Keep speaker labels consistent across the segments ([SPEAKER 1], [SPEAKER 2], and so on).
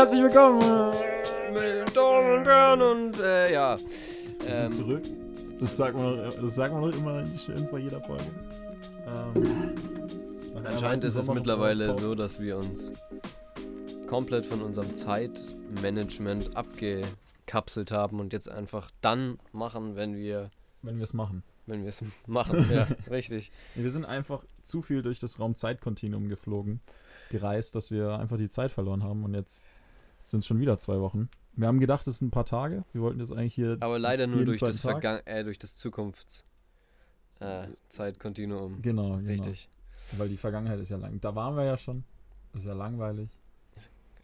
[SPEAKER 1] herzlich willkommen.
[SPEAKER 2] Mit Damen und Herren und äh, ja.
[SPEAKER 1] Wir sind
[SPEAKER 2] Ähm,
[SPEAKER 1] zurück. Das sagt man, das sagt man doch immer schön vor jeder Folge. Ähm,
[SPEAKER 2] Anscheinend ist es mittlerweile so, dass wir uns komplett von unserem Zeitmanagement abgekapselt haben und jetzt einfach dann machen, wenn wir
[SPEAKER 1] Wenn wir es machen.
[SPEAKER 2] wenn wir es machen. Ja, richtig.
[SPEAKER 1] Wir sind einfach zu viel durch das Raum-Zeit-Kontinuum geflogen, gereist, dass wir einfach die Zeit verloren haben und jetzt sind schon wieder zwei Wochen. Wir haben gedacht, es sind ein paar Tage. Wir wollten jetzt eigentlich hier.
[SPEAKER 2] Aber leider nur durch das,
[SPEAKER 1] Tag?
[SPEAKER 2] Vergang äh, durch das Zukunfts äh, Zeitkontinuum.
[SPEAKER 1] Genau, genau.
[SPEAKER 2] Richtig.
[SPEAKER 1] Weil die Vergangenheit ist ja lang. Da waren wir ja schon. Ist ja langweilig.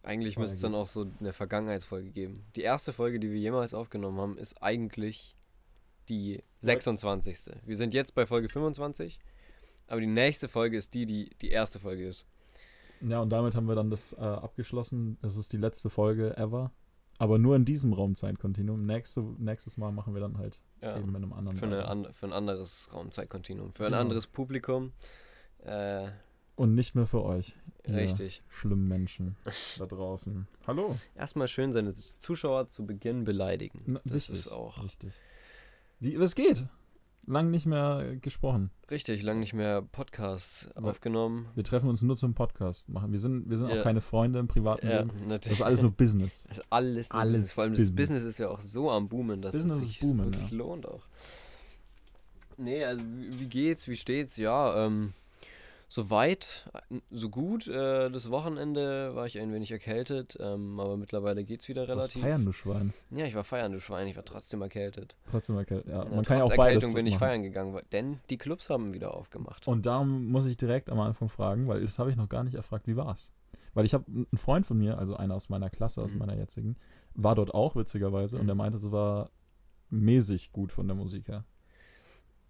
[SPEAKER 2] Eigentlich müsste es dann auch so eine Vergangenheitsfolge geben. Die erste Folge, die wir jemals aufgenommen haben, ist eigentlich die 26. Wir sind jetzt bei Folge 25, aber die nächste Folge ist die, die die erste Folge ist.
[SPEAKER 1] Ja, und damit haben wir dann das äh, abgeschlossen. Das ist die letzte Folge ever. Aber nur in diesem Raumzeitkontinuum. Nächste, nächstes Mal machen wir dann halt
[SPEAKER 2] Ja,
[SPEAKER 1] eben mit einem anderen.
[SPEAKER 2] für, eine, an, für ein anderes Raumzeitkontinuum, für ein
[SPEAKER 1] Genau.
[SPEAKER 2] anderes Publikum. Äh,
[SPEAKER 1] Und nicht mehr für euch.
[SPEAKER 2] richtig.
[SPEAKER 1] Schlimmen Menschen da draußen. Hallo.
[SPEAKER 2] Erstmal schön seine Zuschauer zu Beginn beleidigen.
[SPEAKER 1] Na,
[SPEAKER 2] das
[SPEAKER 1] wichtig,
[SPEAKER 2] ist auch
[SPEAKER 1] Richtig. Wie, was geht? Lang nicht mehr gesprochen.
[SPEAKER 2] richtig, lang nicht mehr Podcast
[SPEAKER 1] Aber-
[SPEAKER 2] aufgenommen.
[SPEAKER 1] Wir treffen uns nur zum Podcast machen. Wir sind, wir sind
[SPEAKER 2] Ja.
[SPEAKER 1] auch keine Freunde im privaten
[SPEAKER 2] Ja,
[SPEAKER 1] Leben. Das
[SPEAKER 2] natürlich.
[SPEAKER 1] ist alles nur Business.
[SPEAKER 2] Das ist alles,
[SPEAKER 1] Alles
[SPEAKER 2] Business. Vor allem
[SPEAKER 1] Business.
[SPEAKER 2] das Business ist ja auch so am Boomen, dass
[SPEAKER 1] Business
[SPEAKER 2] es
[SPEAKER 1] ist
[SPEAKER 2] sich
[SPEAKER 1] boomen,
[SPEAKER 2] wirklich
[SPEAKER 1] ja.
[SPEAKER 2] lohnt auch. Nee, also wie, wie geht's, wie steht's? Ja, ähm, soweit, äh, so gut. Äh, das Wochenende war ich ein wenig erkältet, ähm, aber mittlerweile geht's wieder
[SPEAKER 1] Das
[SPEAKER 2] relativ.
[SPEAKER 1] feiern, du Schwein.
[SPEAKER 2] Ja, ich war feiern, du Schwein, ich war trotzdem erkältet.
[SPEAKER 1] Trotzdem erkältet. Ja,
[SPEAKER 2] Ja,
[SPEAKER 1] man kann ja auch beides
[SPEAKER 2] Erkältung bin ich
[SPEAKER 1] machen.
[SPEAKER 2] feiern gegangen, denn die Clubs haben wieder aufgemacht.
[SPEAKER 1] Und da muss ich direkt am Anfang fragen, weil das habe ich noch gar nicht erfragt, wie war's? Weil ich habe einen Freund von mir, also einer aus meiner Klasse, aus
[SPEAKER 2] Mhm.
[SPEAKER 1] meiner jetzigen, war dort auch witzigerweise und
[SPEAKER 2] Mhm.
[SPEAKER 1] der meinte, es war mäßig gut von der Musik her.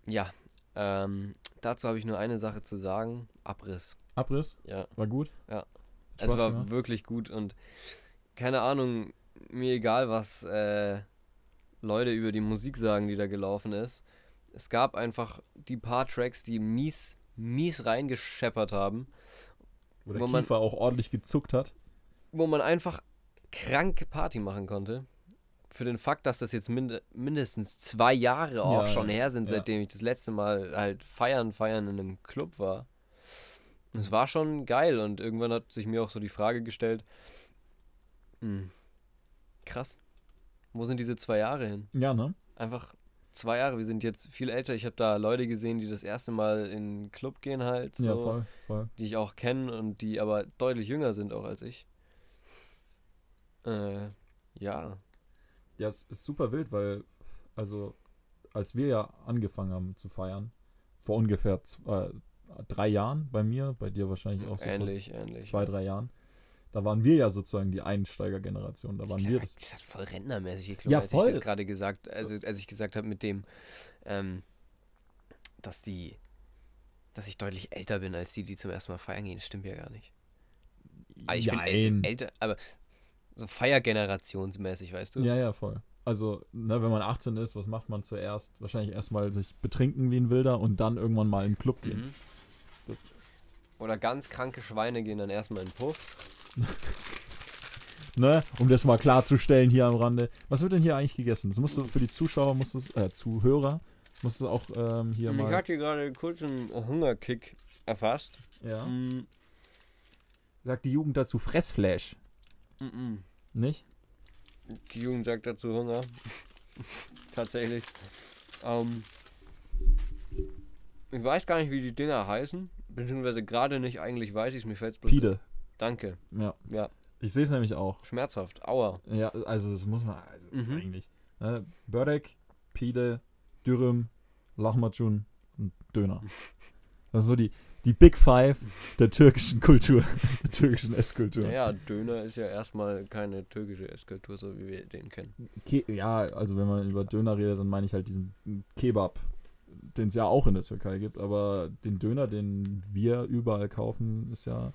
[SPEAKER 2] Ja, ähm, dazu habe ich nur eine Sache zu sagen. Abriss.
[SPEAKER 1] Abriss,
[SPEAKER 2] Ja,
[SPEAKER 1] war gut?
[SPEAKER 2] Ja.
[SPEAKER 1] Hat
[SPEAKER 2] es
[SPEAKER 1] Spaß
[SPEAKER 2] war
[SPEAKER 1] gemacht?
[SPEAKER 2] wirklich gut und keine Ahnung, mir egal, was äh, Leute über die Musik sagen, die da gelaufen ist. Es gab einfach die paar Tracks, die mies, mies reingescheppert haben,
[SPEAKER 1] Wo der
[SPEAKER 2] Wo man-
[SPEAKER 1] Kiefer auch ordentlich gezuckt hat.
[SPEAKER 2] wo man einfach kranke Party machen konnte. Für den Fakt, dass das jetzt mind mindestens zwei Jahre auch
[SPEAKER 1] Ja,
[SPEAKER 2] schon her sind,
[SPEAKER 1] ja.
[SPEAKER 2] seitdem ich das letzte Mal halt feiern, feiern in einem Club war. Es war schon geil und irgendwann hat sich mir auch so die Frage gestellt, hm, krass, wo sind diese zwei Jahre hin?
[SPEAKER 1] Ja, ne?
[SPEAKER 2] Einfach zwei Jahre, wir sind jetzt viel älter. Ich habe da Leute gesehen, die das erste Mal in einen Club gehen halt, so,
[SPEAKER 1] Ja, voll, voll.
[SPEAKER 2] die ich auch kenne und die aber deutlich jünger sind auch als ich. Äh, ja.
[SPEAKER 1] Ja, es ist super wild, weil, also, als wir ja angefangen haben zu feiern, vor ungefähr zwei, drei Jahren bei mir, bei dir wahrscheinlich auch so
[SPEAKER 2] ähnlich, ähnlich.
[SPEAKER 1] zwei, drei Jahren, da waren wir ja sozusagen die Einsteigergeneration. Da waren wir das.
[SPEAKER 2] Das hat voll rentnermäßig geklungen,
[SPEAKER 1] Ja,
[SPEAKER 2] als
[SPEAKER 1] voll.
[SPEAKER 2] ich das gerade gesagt, also als ich gesagt habe mit dem, ähm, dass die, dass ich deutlich älter bin als die, die zum ersten Mal feiern gehen. Stimmt ja gar nicht. Aber ich bin also älter, aber so feiergenerationsmäßig, weißt du?
[SPEAKER 1] Ja, ja, voll. Also, ne, wenn man 18 ist, was macht man zuerst? Wahrscheinlich erstmal sich betrinken wie ein Wilder und dann irgendwann mal in den Club gehen.
[SPEAKER 2] Mhm.
[SPEAKER 1] Das-
[SPEAKER 2] Oder ganz kranke Schweine gehen dann erstmal in den Puff.
[SPEAKER 1] Ne? Um das mal klarzustellen hier am Rande. Was wird denn hier eigentlich gegessen? Das musst du für die Zuschauer, musst du, äh, Zuhörer, musst du auch ähm, hier
[SPEAKER 2] ich
[SPEAKER 1] mal.
[SPEAKER 2] hatte hier gerade kurz einen Hungerkick erfasst.
[SPEAKER 1] Ja.
[SPEAKER 2] Mm,
[SPEAKER 1] Sagt die Jugend dazu Fressflash.
[SPEAKER 2] mm.
[SPEAKER 1] Nicht?
[SPEAKER 2] Die Jugend sagt dazu Hunger. Tatsächlich. Ähm, ich weiß gar nicht, wie die Dinger heißen. Beziehungsweise gerade nicht, eigentlich weiß ich es, mir fällt bloß.
[SPEAKER 1] Pide.
[SPEAKER 2] Danke.
[SPEAKER 1] Ja.
[SPEAKER 2] Ja.
[SPEAKER 1] Ich sehe es nämlich auch.
[SPEAKER 2] Schmerzhaft. Aua.
[SPEAKER 1] Ja, also das muss man also
[SPEAKER 2] Mhm.
[SPEAKER 1] eigentlich. Ne? Börek, Pide, Dürüm, Lahmacun und Döner. Das sind so die, die Big Five der türkischen Kultur, der türkischen Esskultur.
[SPEAKER 2] Naja, Döner ist ja erstmal keine türkische Esskultur, so wie wir den kennen.
[SPEAKER 1] Ke ja, also wenn man über Döner redet, dann meine ich halt diesen Kebab, den es ja auch in der Türkei gibt, aber den Döner, den wir überall kaufen, ist ja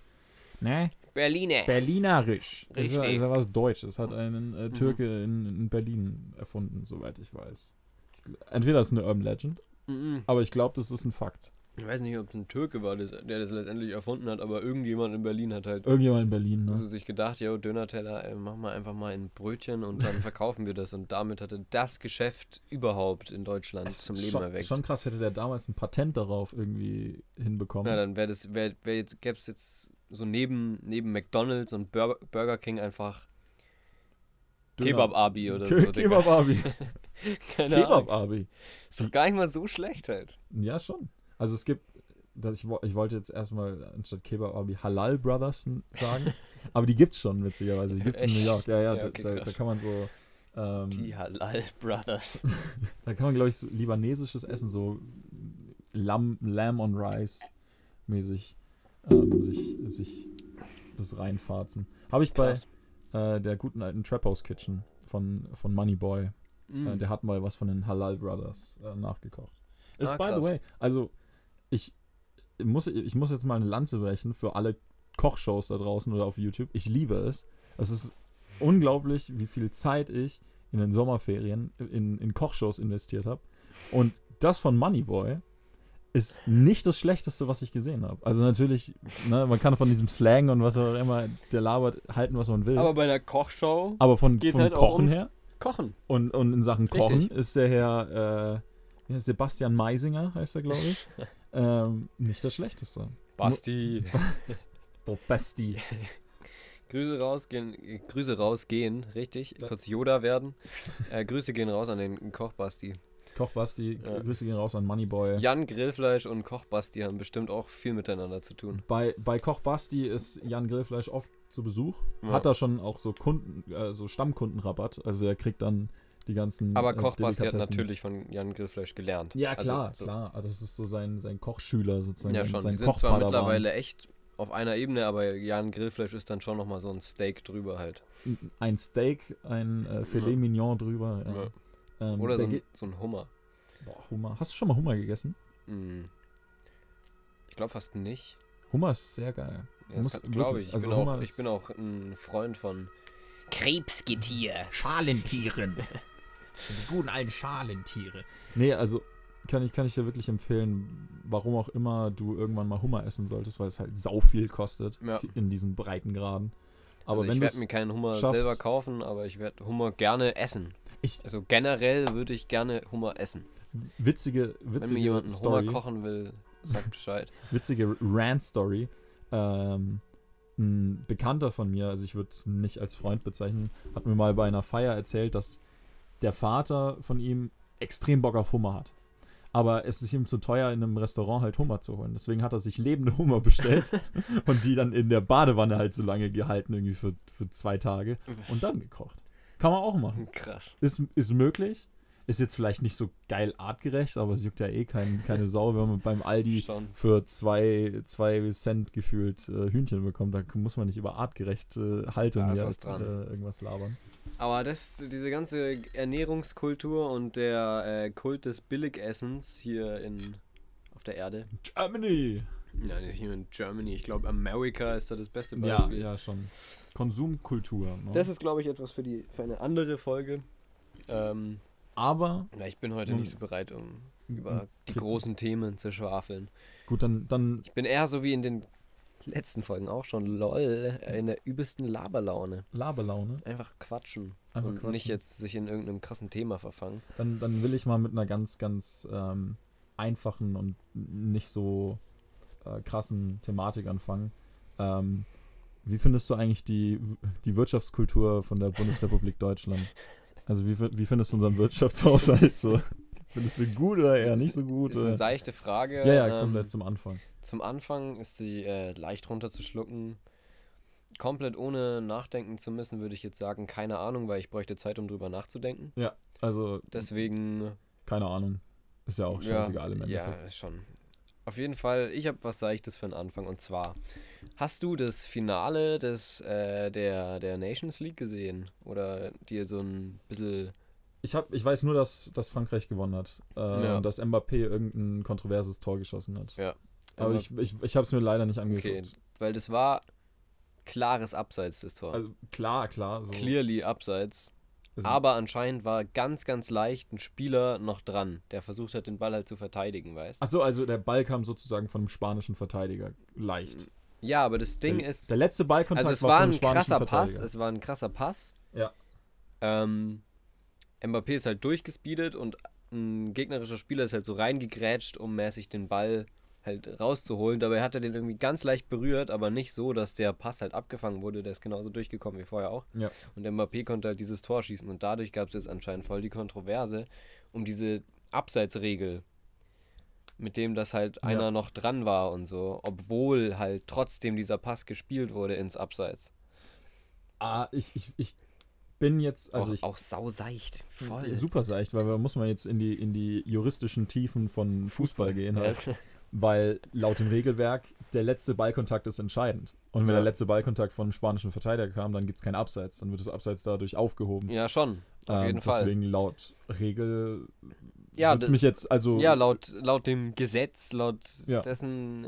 [SPEAKER 1] ne,
[SPEAKER 2] Berliner.
[SPEAKER 1] berlinerisch. Ist ja, ist ja was Deutsches. Hat einen äh,
[SPEAKER 2] Mhm.
[SPEAKER 1] Türke in, in Berlin erfunden, soweit ich weiß. Ich, entweder ist es eine Urban Legend,
[SPEAKER 2] Mhm.
[SPEAKER 1] aber ich glaube, das ist ein Fakt.
[SPEAKER 2] Ich weiß nicht, ob es ein Türke war, das, der das letztendlich erfunden hat, aber irgendjemand in Berlin hat halt
[SPEAKER 1] Irgendjemand in Berlin,
[SPEAKER 2] also
[SPEAKER 1] ne?
[SPEAKER 2] sich gedacht, yo, Döner-Teller, ey, mach mal einfach mal ein Brötchen und dann verkaufen wir das. Und damit hatte das Geschäft überhaupt in Deutschland
[SPEAKER 1] Es
[SPEAKER 2] zum Leben
[SPEAKER 1] schon,
[SPEAKER 2] erweckt.
[SPEAKER 1] Schon krass, hätte der damals ein Patent darauf irgendwie hinbekommen.
[SPEAKER 2] Ja, dann wäre das, wär, wär jetzt, gäbe es jetzt so neben, neben McDonalds und Bur Burger King einfach. Kebab-Abi oder
[SPEAKER 1] Ke
[SPEAKER 2] so.
[SPEAKER 1] Kebab-Abi.
[SPEAKER 2] Keine Ahnung.
[SPEAKER 1] Kebab-Abi.
[SPEAKER 2] Ist doch gar nicht mal so schlecht halt.
[SPEAKER 1] Ja, schon. Also es gibt, ich, ich wollte jetzt erstmal anstatt Kebab-Abi Halal Brothers sagen, aber die gibt's schon, witzigerweise. Die gibt's in New? York. Ja, ja,
[SPEAKER 2] Ja,
[SPEAKER 1] da,
[SPEAKER 2] okay,
[SPEAKER 1] da, da kann man so, ähm,
[SPEAKER 2] Die Halal Brothers.
[SPEAKER 1] da kann man, glaube ich, so libanesisches Essen, so Lamb, Lamb on Rice mäßig, ähm, sich, sich das reinfarzen. Habe ich bei
[SPEAKER 2] Krass.
[SPEAKER 1] äh, der guten alten Trap House Kitchen von, von Moneyboy.
[SPEAKER 2] Mm.
[SPEAKER 1] Äh, der hat mal was von den Halal Brothers äh, nachgekocht. Ist
[SPEAKER 2] Ah,
[SPEAKER 1] by the way, also ich muss, ich muss jetzt mal eine Lanze brechen für alle Kochshows da draußen oder auf YouTube. Ich liebe es. Es ist unglaublich, wie viel Zeit ich in den Sommerferien in, in Kochshows investiert habe. Und das von Moneyboy ist nicht das Schlechteste, was ich gesehen habe. Also natürlich, ne, man kann von diesem Slang und was auch immer der labert halten, was man will.
[SPEAKER 2] Aber
[SPEAKER 1] Aber,
[SPEAKER 2] bei einer Kochshow
[SPEAKER 1] von,
[SPEAKER 2] geht's
[SPEAKER 1] vom
[SPEAKER 2] halt
[SPEAKER 1] Kochen her
[SPEAKER 2] kochen.
[SPEAKER 1] und, und in Sachen
[SPEAKER 2] Richtig.
[SPEAKER 1] Kochen ist der Herr äh, Sebastian Meisinger, heißt er, glaube ich, ähm, nicht das Schlechteste.
[SPEAKER 2] Basti.
[SPEAKER 1] Der Basti.
[SPEAKER 2] Grüße rausgehen, Grüße rausgehen, richtig?
[SPEAKER 1] Ja.
[SPEAKER 2] Kurz Yoda werden. Äh, Grüße gehen raus an den Koch Basti.
[SPEAKER 1] Koch Basti,
[SPEAKER 2] Ja.
[SPEAKER 1] Grüße gehen raus an Moneyboy.
[SPEAKER 2] Jan Grillfleisch und Koch Basti haben bestimmt auch viel miteinander zu tun.
[SPEAKER 1] Bei, bei Koch Basti ist Jan Grillfleisch oft zu Besuch.
[SPEAKER 2] Ja.
[SPEAKER 1] Hat da schon auch so Kunden, äh, so Stammkundenrabatt. Also er kriegt dann die ganzen.
[SPEAKER 2] Aber
[SPEAKER 1] äh,
[SPEAKER 2] Koch Basti hat natürlich von Jan Grillfleisch gelernt.
[SPEAKER 1] Ja,
[SPEAKER 2] Also,
[SPEAKER 1] klar,
[SPEAKER 2] so-
[SPEAKER 1] klar. Also das ist so sein, sein Kochschüler sozusagen.
[SPEAKER 2] Ja,
[SPEAKER 1] sein,
[SPEAKER 2] schon.
[SPEAKER 1] sein
[SPEAKER 2] Die sind zwar mittlerweile echt auf einer Ebene, aber Jan Grillfleisch ist dann schon nochmal so ein Steak drüber halt.
[SPEAKER 1] Ein Steak, ein äh, Filet
[SPEAKER 2] Ja.
[SPEAKER 1] Mignon drüber. Ja.
[SPEAKER 2] Ja.
[SPEAKER 1] Ähm,
[SPEAKER 2] Oder so ein, so ein Hummer.
[SPEAKER 1] Boah, Hummer. Hast du schon mal Hummer gegessen?
[SPEAKER 2] Hm. Ich glaube fast nicht.
[SPEAKER 1] Hummer ist sehr geil.
[SPEAKER 2] Das glaube ich. Ich,
[SPEAKER 1] also
[SPEAKER 2] bin auch,
[SPEAKER 1] Hummer
[SPEAKER 2] ich bin auch ein Freund von Krebsgetier.
[SPEAKER 1] Schalentieren. Die guten alten Schalentiere. Nee, also kann ich, kann ich dir wirklich empfehlen, warum auch immer du irgendwann mal Hummer essen solltest, weil es halt sau viel kostet
[SPEAKER 2] Ja.
[SPEAKER 1] in diesen Breitengraden. Aber
[SPEAKER 2] also ich werde mir keinen Hummer
[SPEAKER 1] schaffst-
[SPEAKER 2] selber kaufen, aber ich werde Hummer gerne essen.
[SPEAKER 1] ich,
[SPEAKER 2] Also generell würde ich gerne Hummer essen.
[SPEAKER 1] witzige,
[SPEAKER 2] Wenn mir
[SPEAKER 1] witzige
[SPEAKER 2] jemand einen
[SPEAKER 1] Story,
[SPEAKER 2] Hummer kochen will, sagt Bescheid.
[SPEAKER 1] witzige Rant-Story. Ähm, ein Bekannter von mir, also ich würde es nicht als Freund bezeichnen, hat mir mal bei einer Feier erzählt, dass der Vater von ihm extrem Bock auf Hummer hat. Aber es ist ihm zu teuer, in einem Restaurant halt Hummer zu holen. Deswegen hat er sich lebende Hummer bestellt und die dann in der Badewanne halt so lange gehalten, irgendwie für, für zwei Tage und dann gekocht. Kann man auch machen.
[SPEAKER 2] Krass.
[SPEAKER 1] Ist, ist möglich. Ist jetzt vielleicht nicht so geil artgerecht, aber es juckt ja eh kein, keine Sau, wenn man beim Aldi
[SPEAKER 2] Schon.
[SPEAKER 1] für zwei, zwei Cent gefühlt äh, Hühnchen bekommt. Da muss man nicht über artgerechte Haltung
[SPEAKER 2] ist
[SPEAKER 1] hier
[SPEAKER 2] was dran.
[SPEAKER 1] äh, irgendwas labern.
[SPEAKER 2] Aber das, diese ganze Ernährungskultur und der äh, Kult des Billigessens hier in, auf der Erde.
[SPEAKER 1] Germany!
[SPEAKER 2] Ja, nicht hier in Germany. Ich glaube, Amerika ist da das beste
[SPEAKER 1] Ja,
[SPEAKER 2] Beispiel.
[SPEAKER 1] ja, schon. Konsumkultur. Ne?
[SPEAKER 2] Das ist, glaube ich, etwas für, die, für eine andere Folge. Ähm,
[SPEAKER 1] aber
[SPEAKER 2] ja, ich bin heute nicht so bereit, um über die großen Themen zu schwafeln.
[SPEAKER 1] gut, dann, dann
[SPEAKER 2] Ich bin eher so wie in den letzten Folgen auch schon, lol, in der übelsten Laberlaune.
[SPEAKER 1] Laberlaune.
[SPEAKER 2] Einfach quatschen.
[SPEAKER 1] Einfach
[SPEAKER 2] und
[SPEAKER 1] quatschen.
[SPEAKER 2] nicht jetzt sich in irgendeinem krassen Thema verfangen.
[SPEAKER 1] Dann, dann will ich mal mit einer ganz, ganz ähm, einfachen und nicht so äh, krassen Thematik anfangen. Ähm, wie findest du eigentlich die, die Wirtschaftskultur von der Bundesrepublik Deutschland? Also wie, wie findest du unseren Wirtschaftshaushalt so? Findest du gut oder eher nicht so gut?
[SPEAKER 2] Ist eine seichte Frage.
[SPEAKER 1] Ja, ja,
[SPEAKER 2] ähm,
[SPEAKER 1] komplett zum Anfang.
[SPEAKER 2] Zum Anfang ist sie äh, leicht runterzuschlucken. Komplett ohne nachdenken zu müssen, würde ich jetzt sagen, keine Ahnung, weil ich bräuchte Zeit, um drüber nachzudenken.
[SPEAKER 1] Also,
[SPEAKER 2] Deswegen.
[SPEAKER 1] keine Ahnung. Ist ja auch scheißegal im
[SPEAKER 2] ja,
[SPEAKER 1] Endeffekt.
[SPEAKER 2] ja, schon. Auf jeden Fall, ich habe was Seichtes für den Anfang. Und zwar, hast du das Finale des, äh, der, der Nations League gesehen? Oder dir so ein bisschen.
[SPEAKER 1] Ich, hab, ich weiß nur, dass, dass Frankreich gewonnen hat. Äh,
[SPEAKER 2] Ja.
[SPEAKER 1] Und dass Mbappé irgendein kontroverses Tor geschossen hat.
[SPEAKER 2] Ja.
[SPEAKER 1] Aber ich, ich, ich habe es mir leider nicht angeguckt.
[SPEAKER 2] Okay, weil das war klares Abseits des Tor.
[SPEAKER 1] Also klar, klar. So.
[SPEAKER 2] Clearly Abseits.
[SPEAKER 1] Also,
[SPEAKER 2] Aber anscheinend war ganz, ganz leicht ein Spieler noch dran, der versucht hat, den Ball halt zu verteidigen, weißt
[SPEAKER 1] Achso, also der Ball kam sozusagen von einem spanischen Verteidiger leicht.
[SPEAKER 2] Ja, aber das Ding
[SPEAKER 1] der,
[SPEAKER 2] ist,
[SPEAKER 1] der letzte Ballkontakt
[SPEAKER 2] also es
[SPEAKER 1] war
[SPEAKER 2] war
[SPEAKER 1] von
[SPEAKER 2] ein krasser Pass, es war ein krasser Pass.
[SPEAKER 1] Ja.
[SPEAKER 2] Ähm, Mbappé ist halt durchgespeedet und ein gegnerischer Spieler ist halt so reingegrätscht, um mäßig den Ball halt rauszuholen. Dabei hat er den irgendwie ganz leicht berührt, aber nicht so, dass der Pass halt abgefangen wurde. Der ist genauso durchgekommen wie vorher auch.
[SPEAKER 1] Ja.
[SPEAKER 2] Und Mbappé konnte halt dieses Tor schießen und dadurch gab es jetzt anscheinend voll die Kontroverse um diese Abseitsregel, mit dem das halt
[SPEAKER 1] Ja.
[SPEAKER 2] einer noch dran war und so, obwohl halt trotzdem dieser Pass gespielt wurde ins Abseits.
[SPEAKER 1] Ah, ich, ich, ich bin jetzt, also
[SPEAKER 2] auch,
[SPEAKER 1] ich
[SPEAKER 2] auch sauseicht. Voll.
[SPEAKER 1] super seicht, weil da muss man jetzt in die, in die juristischen Tiefen von Fußball gehen halt.
[SPEAKER 2] Ja.
[SPEAKER 1] Weil laut dem Regelwerk der letzte Ballkontakt ist entscheidend. Und wenn
[SPEAKER 2] Ja.
[SPEAKER 1] der letzte Ballkontakt von einem spanischen Verteidiger kam, dann gibt es keinen Abseits. Dann wird das Abseits dadurch aufgehoben.
[SPEAKER 2] ja, schon. Auf
[SPEAKER 1] Ähm,
[SPEAKER 2] jeden Fall.
[SPEAKER 1] Deswegen laut Regel
[SPEAKER 2] Ja,
[SPEAKER 1] mich jetzt, also
[SPEAKER 2] Ja, laut, laut dem Gesetz, laut
[SPEAKER 1] Ja.
[SPEAKER 2] dessen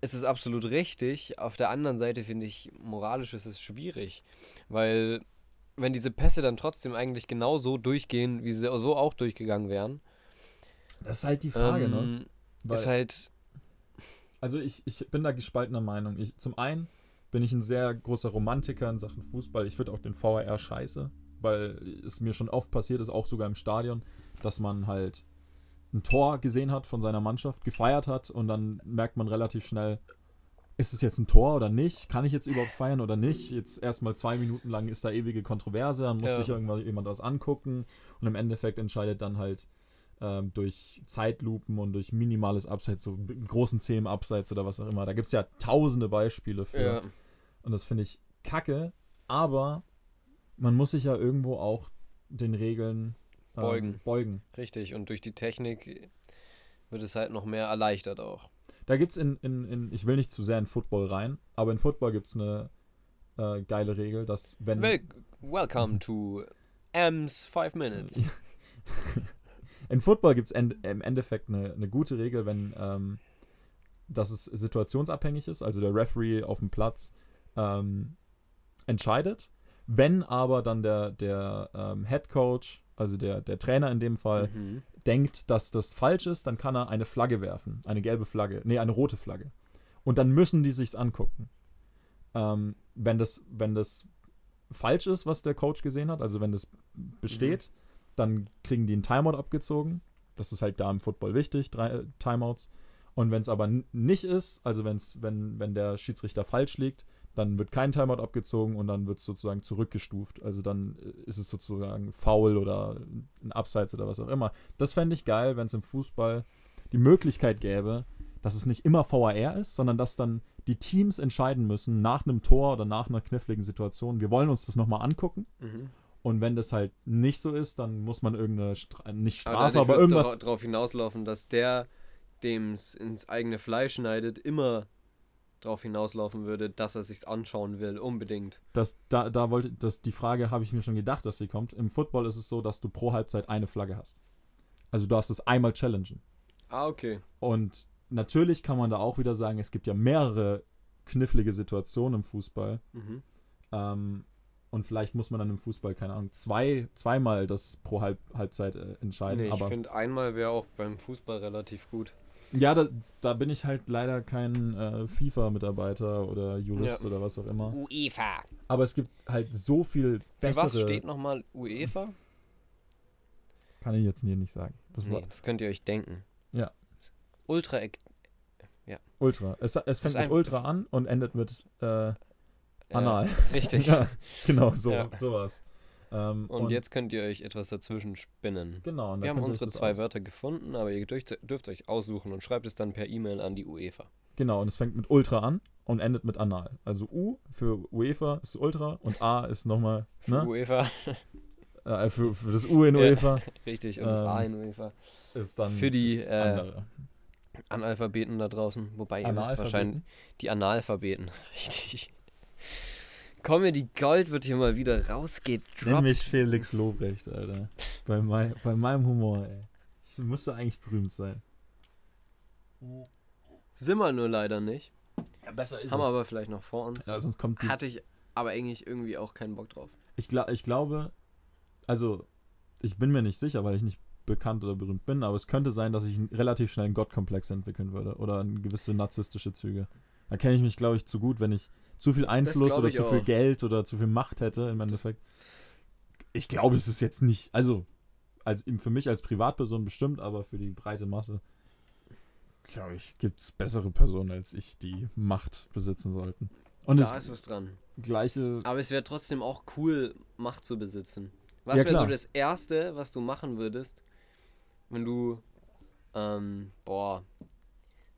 [SPEAKER 2] äh, ist es absolut richtig. Auf der anderen Seite finde ich, moralisch ist es schwierig. Weil, wenn diese Pässe dann trotzdem eigentlich genau so durchgehen, wie sie so auch durchgegangen wären,
[SPEAKER 1] das ist halt die Frage, ne?
[SPEAKER 2] ähm,
[SPEAKER 1] Weil,
[SPEAKER 2] ist halt.
[SPEAKER 1] also ich, ich bin da gespaltener Meinung. Ich, zum einen bin ich ein sehr großer Romantiker in Sachen Fußball. Ich finde auch den VAR scheiße, weil es mir schon oft passiert ist, auch sogar im Stadion, dass man halt ein Tor gesehen hat von seiner Mannschaft, gefeiert hat und dann merkt man relativ schnell, ist es jetzt ein Tor oder nicht? Kann ich jetzt überhaupt feiern oder nicht? Jetzt erstmal zwei Minuten lang ist da ewige Kontroverse, dann muss
[SPEAKER 2] Ja.
[SPEAKER 1] sich irgendwann jemand das angucken und im Endeffekt entscheidet dann halt ähm, durch Zeitlupen und durch minimales Abseits, so großen Zeh im Abseits oder was auch immer. Da gibt es ja tausende Beispiele für.
[SPEAKER 2] Ja,
[SPEAKER 1] Und das finde ich kacke, aber man muss sich ja irgendwo auch den Regeln ähm,
[SPEAKER 2] Beugen.
[SPEAKER 1] beugen.
[SPEAKER 2] richtig. Und durch die Technik wird es halt noch mehr erleichtert auch.
[SPEAKER 1] Da gibt es in, in, in, ich will nicht zu sehr in Football rein, aber in Football gibt es eine äh, geile Regel, dass wenn.
[SPEAKER 2] Wel welcome to M's 5 Minutes.
[SPEAKER 1] In Football gibt es im Endeffekt eine, eine gute Regel, wenn ähm, dass es situationsabhängig ist, also der Referee auf dem Platz ähm, entscheidet. Wenn aber dann der, der ähm, Head Coach, also der, der Trainer in dem Fall,
[SPEAKER 2] Mhm.
[SPEAKER 1] denkt, dass das falsch ist, dann kann er eine Flagge werfen. Eine gelbe Flagge. Nee, eine rote Flagge. Und dann müssen die sich's angucken. Ähm, wenn, das, wenn das falsch ist, was der Coach gesehen hat, also wenn das besteht, dann kriegen die einen Timeout abgezogen. Das ist halt da im Football wichtig, drei äh, Timeouts. Und wenn es aber nicht ist, also wenn's, wenn, wenn der Schiedsrichter falsch liegt, dann wird kein Timeout abgezogen und dann wird es sozusagen zurückgestuft. Also dann äh, ist es sozusagen faul oder ein Abseits oder was auch immer. Das fände ich geil, wenn es im Fußball die Möglichkeit gäbe, dass es nicht immer VAR ist, sondern dass dann die Teams entscheiden müssen nach einem Tor oder nach einer kniffligen Situation. Wir wollen uns das nochmal angucken.
[SPEAKER 2] Mhm.
[SPEAKER 1] Und wenn das halt nicht so ist, dann muss man irgendeine, Stra nicht
[SPEAKER 2] Aber
[SPEAKER 1] Strafe, aber
[SPEAKER 2] wird's
[SPEAKER 1] irgendwas.
[SPEAKER 2] dara- darauf hinauslaufen, dass der, dem es ins eigene Fleisch schneidet, immer darauf hinauslaufen würde, dass er sich's anschauen will, unbedingt.
[SPEAKER 1] Das, da, da wollte, das, die Frage habe ich mir schon gedacht, dass sie kommt. Im Football ist es so, dass du pro Halbzeit eine Flagge hast. Also du darfst es einmal challengen.
[SPEAKER 2] Ah, okay.
[SPEAKER 1] Und natürlich kann man da auch wieder sagen, es gibt ja mehrere knifflige Situationen im Fußball.
[SPEAKER 2] Mhm.
[SPEAKER 1] Ähm, und vielleicht muss man dann im Fußball, keine Ahnung, zwei, zweimal das pro Halb, Halbzeit äh, entscheiden.
[SPEAKER 2] Nee, ich finde, einmal wäre auch beim Fußball relativ gut.
[SPEAKER 1] Ja, da, da bin ich halt leider kein äh, FIFA-Mitarbeiter oder Jurist
[SPEAKER 2] Ja.
[SPEAKER 1] oder was auch immer.
[SPEAKER 2] UEFA.
[SPEAKER 1] Aber es gibt halt so viel
[SPEAKER 2] Für
[SPEAKER 1] bessere.
[SPEAKER 2] was steht nochmal UEFA?
[SPEAKER 1] Das kann ich jetzt hier nicht sagen. Das war
[SPEAKER 2] Nee, das könnt ihr euch denken.
[SPEAKER 1] Ja.
[SPEAKER 2] Ultra Ac-
[SPEAKER 1] Ultra. Es, es fängt mit Ultra an und endet mit äh, Anal.
[SPEAKER 2] Ja, richtig.
[SPEAKER 1] ja, genau, so,
[SPEAKER 2] Ja.
[SPEAKER 1] sowas. Ähm,
[SPEAKER 2] Und, jetzt könnt ihr euch etwas dazwischen spinnen.
[SPEAKER 1] Genau, und
[SPEAKER 2] Wir haben unsere zwei
[SPEAKER 1] aus-
[SPEAKER 2] Wörter gefunden, aber ihr dürft, dürft euch aussuchen und schreibt es dann per E-Mail an die UEFA.
[SPEAKER 1] Genau, und es fängt mit Ultra an und endet mit Anal. Also U für UEFA ist Ultra und A ist nochmal
[SPEAKER 2] Für
[SPEAKER 1] ne?
[SPEAKER 2] UEFA,
[SPEAKER 1] äh, für, für das U in
[SPEAKER 2] Ja.
[SPEAKER 1] UEFA
[SPEAKER 2] richtig, und das A
[SPEAKER 1] Ähm,
[SPEAKER 2] in UEFA.
[SPEAKER 1] ist dann
[SPEAKER 2] Für die, äh. Analphabeten da draußen, wobei ihr wisst wahrscheinlich, die Analphabeten, richtig. Comedy Gold wird hier mal wieder
[SPEAKER 1] Nenn
[SPEAKER 2] rausgedroppt.
[SPEAKER 1] mich Felix Lobrecht, Alter. bei, mei bei meinem Humor, ey. Ich müsste eigentlich berühmt sein.
[SPEAKER 2] Sind wir nur leider nicht.
[SPEAKER 1] Ja, besser ist
[SPEAKER 2] Haben wir aber vielleicht noch vor uns.
[SPEAKER 1] Ja, sonst kommt die.
[SPEAKER 2] Hatte ich aber eigentlich irgendwie auch keinen Bock drauf.
[SPEAKER 1] Ich, gla ich glaube, also ich bin mir nicht sicher, weil ich nicht bekannt oder berühmt bin, aber es könnte sein, dass ich relativ schnell einen Gottkomplex entwickeln würde oder gewisse narzisstische Züge. Da kenne ich mich, glaube ich, zu gut, wenn ich zu viel Einfluss oder zu viel
[SPEAKER 2] auch.
[SPEAKER 1] Geld oder zu viel Macht hätte im Endeffekt. Ich glaube, es ist jetzt nicht, also als für mich als Privatperson bestimmt, aber für die breite Masse, glaube ich, gibt es bessere Personen als ich, die Macht besitzen sollten. Und
[SPEAKER 2] da
[SPEAKER 1] das
[SPEAKER 2] ist was dran.
[SPEAKER 1] gleiche,
[SPEAKER 2] Aber es wäre trotzdem auch cool, Macht zu besitzen. Was
[SPEAKER 1] Ja,
[SPEAKER 2] wäre so das Erste, was du machen würdest, wenn du, ähm, boah,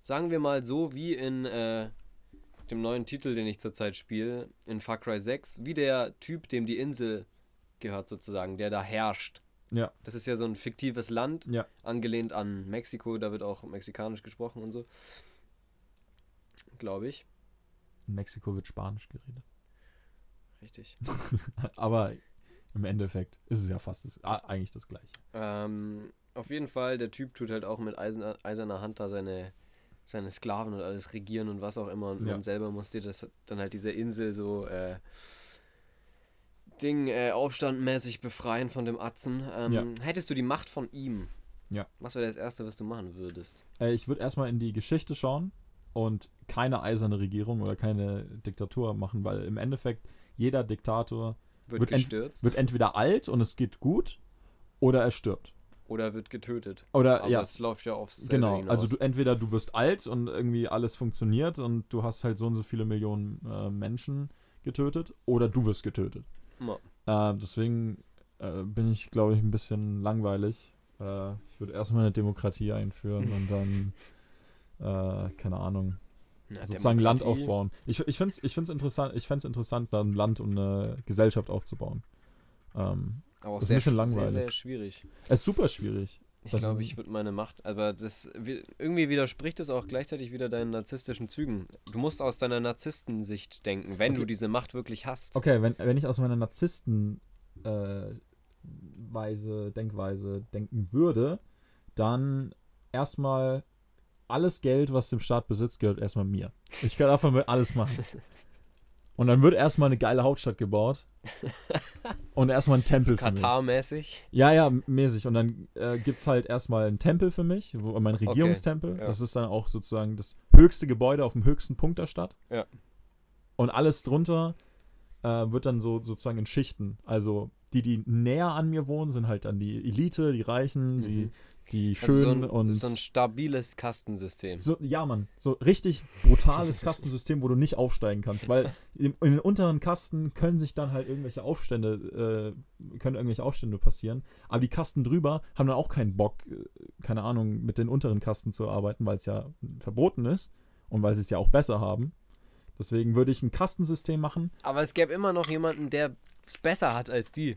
[SPEAKER 2] sagen wir mal so wie in äh, dem neuen Titel, den ich zurzeit spiele, in Far Cry 6, wie der Typ, dem die Insel gehört sozusagen, der da herrscht.
[SPEAKER 1] ja,
[SPEAKER 2] Das ist ja so ein fiktives Land,
[SPEAKER 1] ja,
[SPEAKER 2] angelehnt an Mexiko, da wird auch mexikanisch gesprochen und so. Glaube ich.
[SPEAKER 1] in Mexiko wird Spanisch geredet.
[SPEAKER 2] Richtig.
[SPEAKER 1] Aber im Endeffekt ist es ja fast das, eigentlich das gleiche.
[SPEAKER 2] Ähm, auf jeden Fall, der Typ tut halt auch mit eisen, eiserner Hand da seine, seine Sklaven und alles regieren und was auch immer. Und
[SPEAKER 1] Ja.
[SPEAKER 2] man selber musste das dann halt diese Insel so äh, Ding äh, aufstandmäßig befreien von dem Atzen. Ähm,
[SPEAKER 1] Ja.
[SPEAKER 2] Hättest du die Macht von ihm?
[SPEAKER 1] Ja.
[SPEAKER 2] Was wäre das Erste, was du machen würdest?
[SPEAKER 1] Äh, ich würde erstmal in die Geschichte schauen und keine eiserne Regierung oder keine Diktatur machen, weil im Endeffekt jeder Diktator
[SPEAKER 2] Wird,
[SPEAKER 1] Wird ent- wird entweder alt und es geht gut oder er stirbt.
[SPEAKER 2] Oder wird getötet?
[SPEAKER 1] Oder
[SPEAKER 2] Aber
[SPEAKER 1] ja,
[SPEAKER 2] es läuft ja aufs
[SPEAKER 1] genau.
[SPEAKER 2] hinaus.
[SPEAKER 1] Also du, entweder du wirst alt und irgendwie alles funktioniert und du hast halt so und so viele Millionen äh, Menschen getötet oder du wirst getötet.
[SPEAKER 2] Ja.
[SPEAKER 1] Äh, deswegen äh, bin ich, glaube ich, ein bisschen langweilig. Äh, ich würde erstmal eine Demokratie einführen und dann, äh, keine Ahnung,
[SPEAKER 2] Na,
[SPEAKER 1] sozusagen Land aufbauen. Ich, ich finde es ich find's interessant, ich interessant, da ein Land und eine Gesellschaft aufzubauen. Ähm,
[SPEAKER 2] Aber auch
[SPEAKER 1] ist ein
[SPEAKER 2] sehr,
[SPEAKER 1] bisschen langweilig.
[SPEAKER 2] Sehr, sehr schwierig.
[SPEAKER 1] es ist super schwierig.
[SPEAKER 2] Ich glaube, ich würde meine Macht, aber das wi- irgendwie widerspricht es auch gleichzeitig wieder deinen narzisstischen Zügen. Du musst aus deiner Narzisstensicht denken, wenn
[SPEAKER 1] Okay.
[SPEAKER 2] du diese Macht wirklich hast.
[SPEAKER 1] Okay, wenn, wenn ich aus meiner Narzissten äh, Weise, Denkweise denken würde, dann erstmal alles Geld, was dem Staat besitzt, gehört erstmal mir. Ich kann davon mit alles machen. Und dann wird erstmal eine geile Hauptstadt gebaut. Und erstmal ein Tempel für mich.
[SPEAKER 2] Katar-mäßig.
[SPEAKER 1] Ja, ja, mäßig. Und dann äh, gibt es halt erstmal einen Tempel für mich, wo, mein Regierungstempel.
[SPEAKER 2] ja.
[SPEAKER 1] Das ist dann auch sozusagen das höchste Gebäude auf dem höchsten Punkt der Stadt.
[SPEAKER 2] Ja.
[SPEAKER 1] Und alles drunter äh, wird dann so sozusagen in Schichten. Also die, die näher an mir wohnen, sind halt dann die Elite, die Reichen, die, Die
[SPEAKER 2] Also so ein,
[SPEAKER 1] und.
[SPEAKER 2] so ein stabiles Kastensystem.
[SPEAKER 1] So, ja, Mann, so richtig brutales Kastensystem, wo du nicht aufsteigen kannst, weil in, in den unteren Kasten können sich dann halt irgendwelche Aufstände, äh, können irgendwelche Aufstände passieren, aber die Kasten drüber haben dann auch keinen Bock, äh, keine Ahnung, mit den unteren Kasten zu arbeiten, weil es ja verboten ist und weil sie es ja auch besser haben. Deswegen würde ich ein Kastensystem machen.
[SPEAKER 2] Aber es gäbe immer noch jemanden, der es besser hat als die.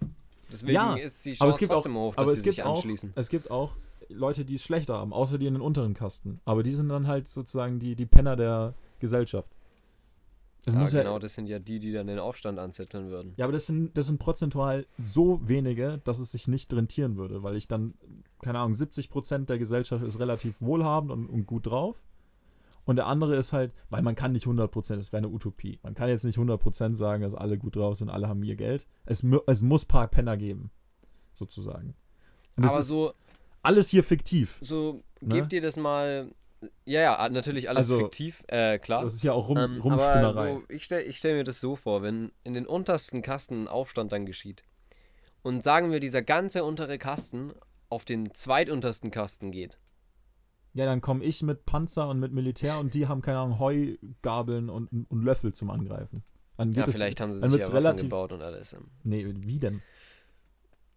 [SPEAKER 2] Deswegen
[SPEAKER 1] Ja,
[SPEAKER 2] ist die Chance
[SPEAKER 1] aber es gibt auch,
[SPEAKER 2] trotzdem hoch, dass
[SPEAKER 1] aber
[SPEAKER 2] sie
[SPEAKER 1] es gibt
[SPEAKER 2] sich
[SPEAKER 1] auch,
[SPEAKER 2] anschließen.
[SPEAKER 1] es gibt auch Leute, die es schlechter haben, außer die in den unteren Kasten. Aber die sind dann halt sozusagen die, die Penner der Gesellschaft. Es
[SPEAKER 2] ja,
[SPEAKER 1] muss
[SPEAKER 2] genau,
[SPEAKER 1] ja,
[SPEAKER 2] das sind ja die, die dann den Aufstand anzetteln würden.
[SPEAKER 1] Ja, aber das sind, das sind prozentual so wenige, dass es sich nicht rentieren würde, weil ich dann, keine Ahnung, 70% der Gesellschaft ist relativ wohlhabend und, und gut drauf. Und der andere ist halt, weil man kann nicht 100%, das wäre eine Utopie. Man kann jetzt nicht 100% sagen, dass alle gut drauf sind, alle haben ihr Geld. Es, es muss paar Penner geben, sozusagen.
[SPEAKER 2] Aber
[SPEAKER 1] ist
[SPEAKER 2] so,
[SPEAKER 1] alles hier fiktiv.
[SPEAKER 2] so
[SPEAKER 1] Ne?
[SPEAKER 2] gebt ihr das mal. Ja, ja, natürlich alles
[SPEAKER 1] Also,
[SPEAKER 2] fiktiv, äh, klar.
[SPEAKER 1] Das ist ja auch Rum,
[SPEAKER 2] Ähm,
[SPEAKER 1] Rumspinnerei.
[SPEAKER 2] Aber so, ich stelle stell mir das so vor, wenn in den untersten Kasten ein Aufstand dann geschieht und sagen wir, dieser ganze untere Kasten auf den zweituntersten Kasten geht.
[SPEAKER 1] Ja, dann komme ich mit Panzer und mit Militär und die haben, keine Ahnung, Heugabeln und, und Löffel zum Angreifen. Dann
[SPEAKER 2] Ja,
[SPEAKER 1] wird es,
[SPEAKER 2] vielleicht haben sie
[SPEAKER 1] dann
[SPEAKER 2] sich ja Waffen
[SPEAKER 1] relativ-
[SPEAKER 2] gebaut und alles. ähm,
[SPEAKER 1] Nee, wie denn?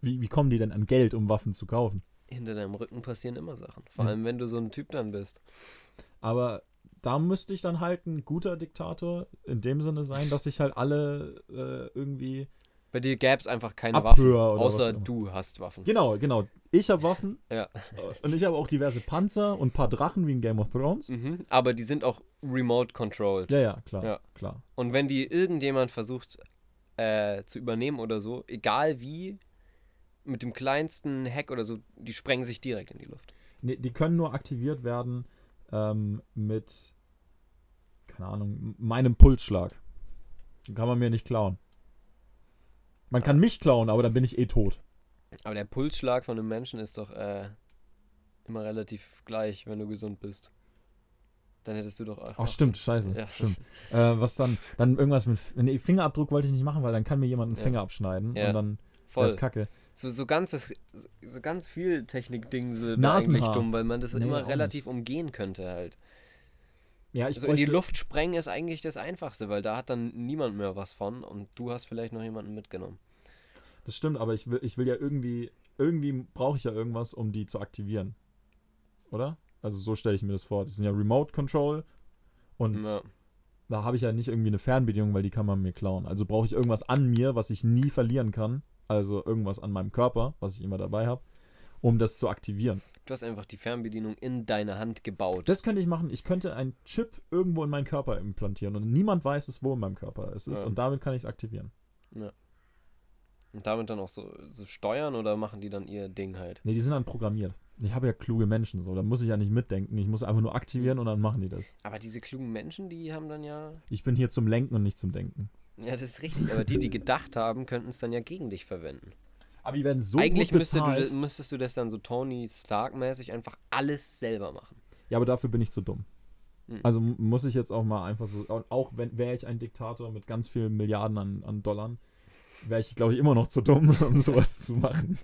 [SPEAKER 1] Wie, wie kommen die denn an Geld, um Waffen zu kaufen?
[SPEAKER 2] Hinter deinem Rücken passieren immer Sachen. Vor allem, wenn du so ein Typ dann bist.
[SPEAKER 1] Aber da müsste ich dann halt ein guter Diktator in dem Sinne sein, dass ich halt alle äh, irgendwie.
[SPEAKER 2] Bei dir gäbe es einfach keine Waffen, außer du hast Waffen.
[SPEAKER 1] Genau, genau. Ich habe Waffen
[SPEAKER 2] Ja.
[SPEAKER 1] äh, und ich habe auch diverse Panzer und ein paar Drachen wie in Game of Thrones.
[SPEAKER 2] Mhm. Aber die sind auch remote controlled.
[SPEAKER 1] Ja, ja, klar,
[SPEAKER 2] Ja.
[SPEAKER 1] klar.
[SPEAKER 2] Und wenn die irgendjemand versucht äh, zu übernehmen oder so, egal wie, mit dem kleinsten Hack oder so, die sprengen sich direkt in die Luft.
[SPEAKER 1] Nee, die können nur aktiviert werden ähm, mit, keine Ahnung, meinem Pulsschlag. Den kann man mir nicht klauen. Man kann mich klauen, aber dann bin ich eh tot.
[SPEAKER 2] Aber der Pulsschlag von einem Menschen ist doch äh, immer relativ gleich, wenn du gesund bist. Dann hättest du doch auch.
[SPEAKER 1] Oh, stimmt, scheiße.
[SPEAKER 2] Ja.
[SPEAKER 1] Stimmt. Äh, was dann? Dann irgendwas mit. Nee, Fingerabdruck wollte ich nicht machen, weil dann kann mir jemand einen
[SPEAKER 2] Ja.
[SPEAKER 1] Finger abschneiden
[SPEAKER 2] Ja,
[SPEAKER 1] und dann
[SPEAKER 2] Voll.
[SPEAKER 1] wäre es kacke.
[SPEAKER 2] So, so, ganzes, so ganz viel Technik-Ding
[SPEAKER 1] Nasenhaar.
[SPEAKER 2] eigentlich dumm, weil man das
[SPEAKER 1] Nee,
[SPEAKER 2] immer relativ umgehen könnte halt.
[SPEAKER 1] Ja, ich
[SPEAKER 2] Also in die Luft sprengen ist eigentlich das Einfachste, weil da hat dann niemand mehr was von und du hast vielleicht noch jemanden mitgenommen.
[SPEAKER 1] Das stimmt, aber ich will, ich will ja irgendwie, irgendwie brauche ich ja irgendwas, um die zu aktivieren. Oder? Also so stelle ich mir das vor. Das sind ja Remote Control und
[SPEAKER 2] Ja.
[SPEAKER 1] da habe ich ja nicht irgendwie eine Fernbedienung, weil die kann man mir klauen. Also brauche ich irgendwas an mir, was ich nie verlieren kann. Also irgendwas an meinem Körper, was ich immer dabei habe, um das zu aktivieren.
[SPEAKER 2] Du hast einfach die Fernbedienung in deine Hand gebaut.
[SPEAKER 1] Das könnte ich machen. Ich könnte einen Chip irgendwo in meinen Körper implantieren und niemand weiß es, wo in meinem Körper es ist.
[SPEAKER 2] Ja.
[SPEAKER 1] Und damit kann ich es aktivieren.
[SPEAKER 2] und damit dann auch so, so steuern oder machen die dann ihr Ding halt?
[SPEAKER 1] Nee, die sind dann programmiert. Ich habe ja kluge Menschen so. Da muss ich ja nicht mitdenken. Ich muss einfach nur aktivieren und dann machen die das.
[SPEAKER 2] Aber diese klugen Menschen, die haben dann ja.
[SPEAKER 1] Ich bin hier zum Lenken und nicht zum Denken.
[SPEAKER 2] Ja, das ist richtig. Aber die, die gedacht haben, könnten es dann ja gegen dich verwenden.
[SPEAKER 1] Aber die werden so
[SPEAKER 2] Eigentlich
[SPEAKER 1] gut
[SPEAKER 2] müsste du,
[SPEAKER 1] bezahlt.
[SPEAKER 2] müsstest du das dann so Tony Stark-mäßig einfach alles selber machen.
[SPEAKER 1] Ja, aber dafür bin ich zu dumm.
[SPEAKER 2] Hm.
[SPEAKER 1] Also muss ich jetzt auch mal einfach so, au- auch wenn wäre ich ein Diktator mit ganz vielen Milliarden an, an Dollar, wäre ich, glaube ich, immer noch zu dumm, um sowas zu machen.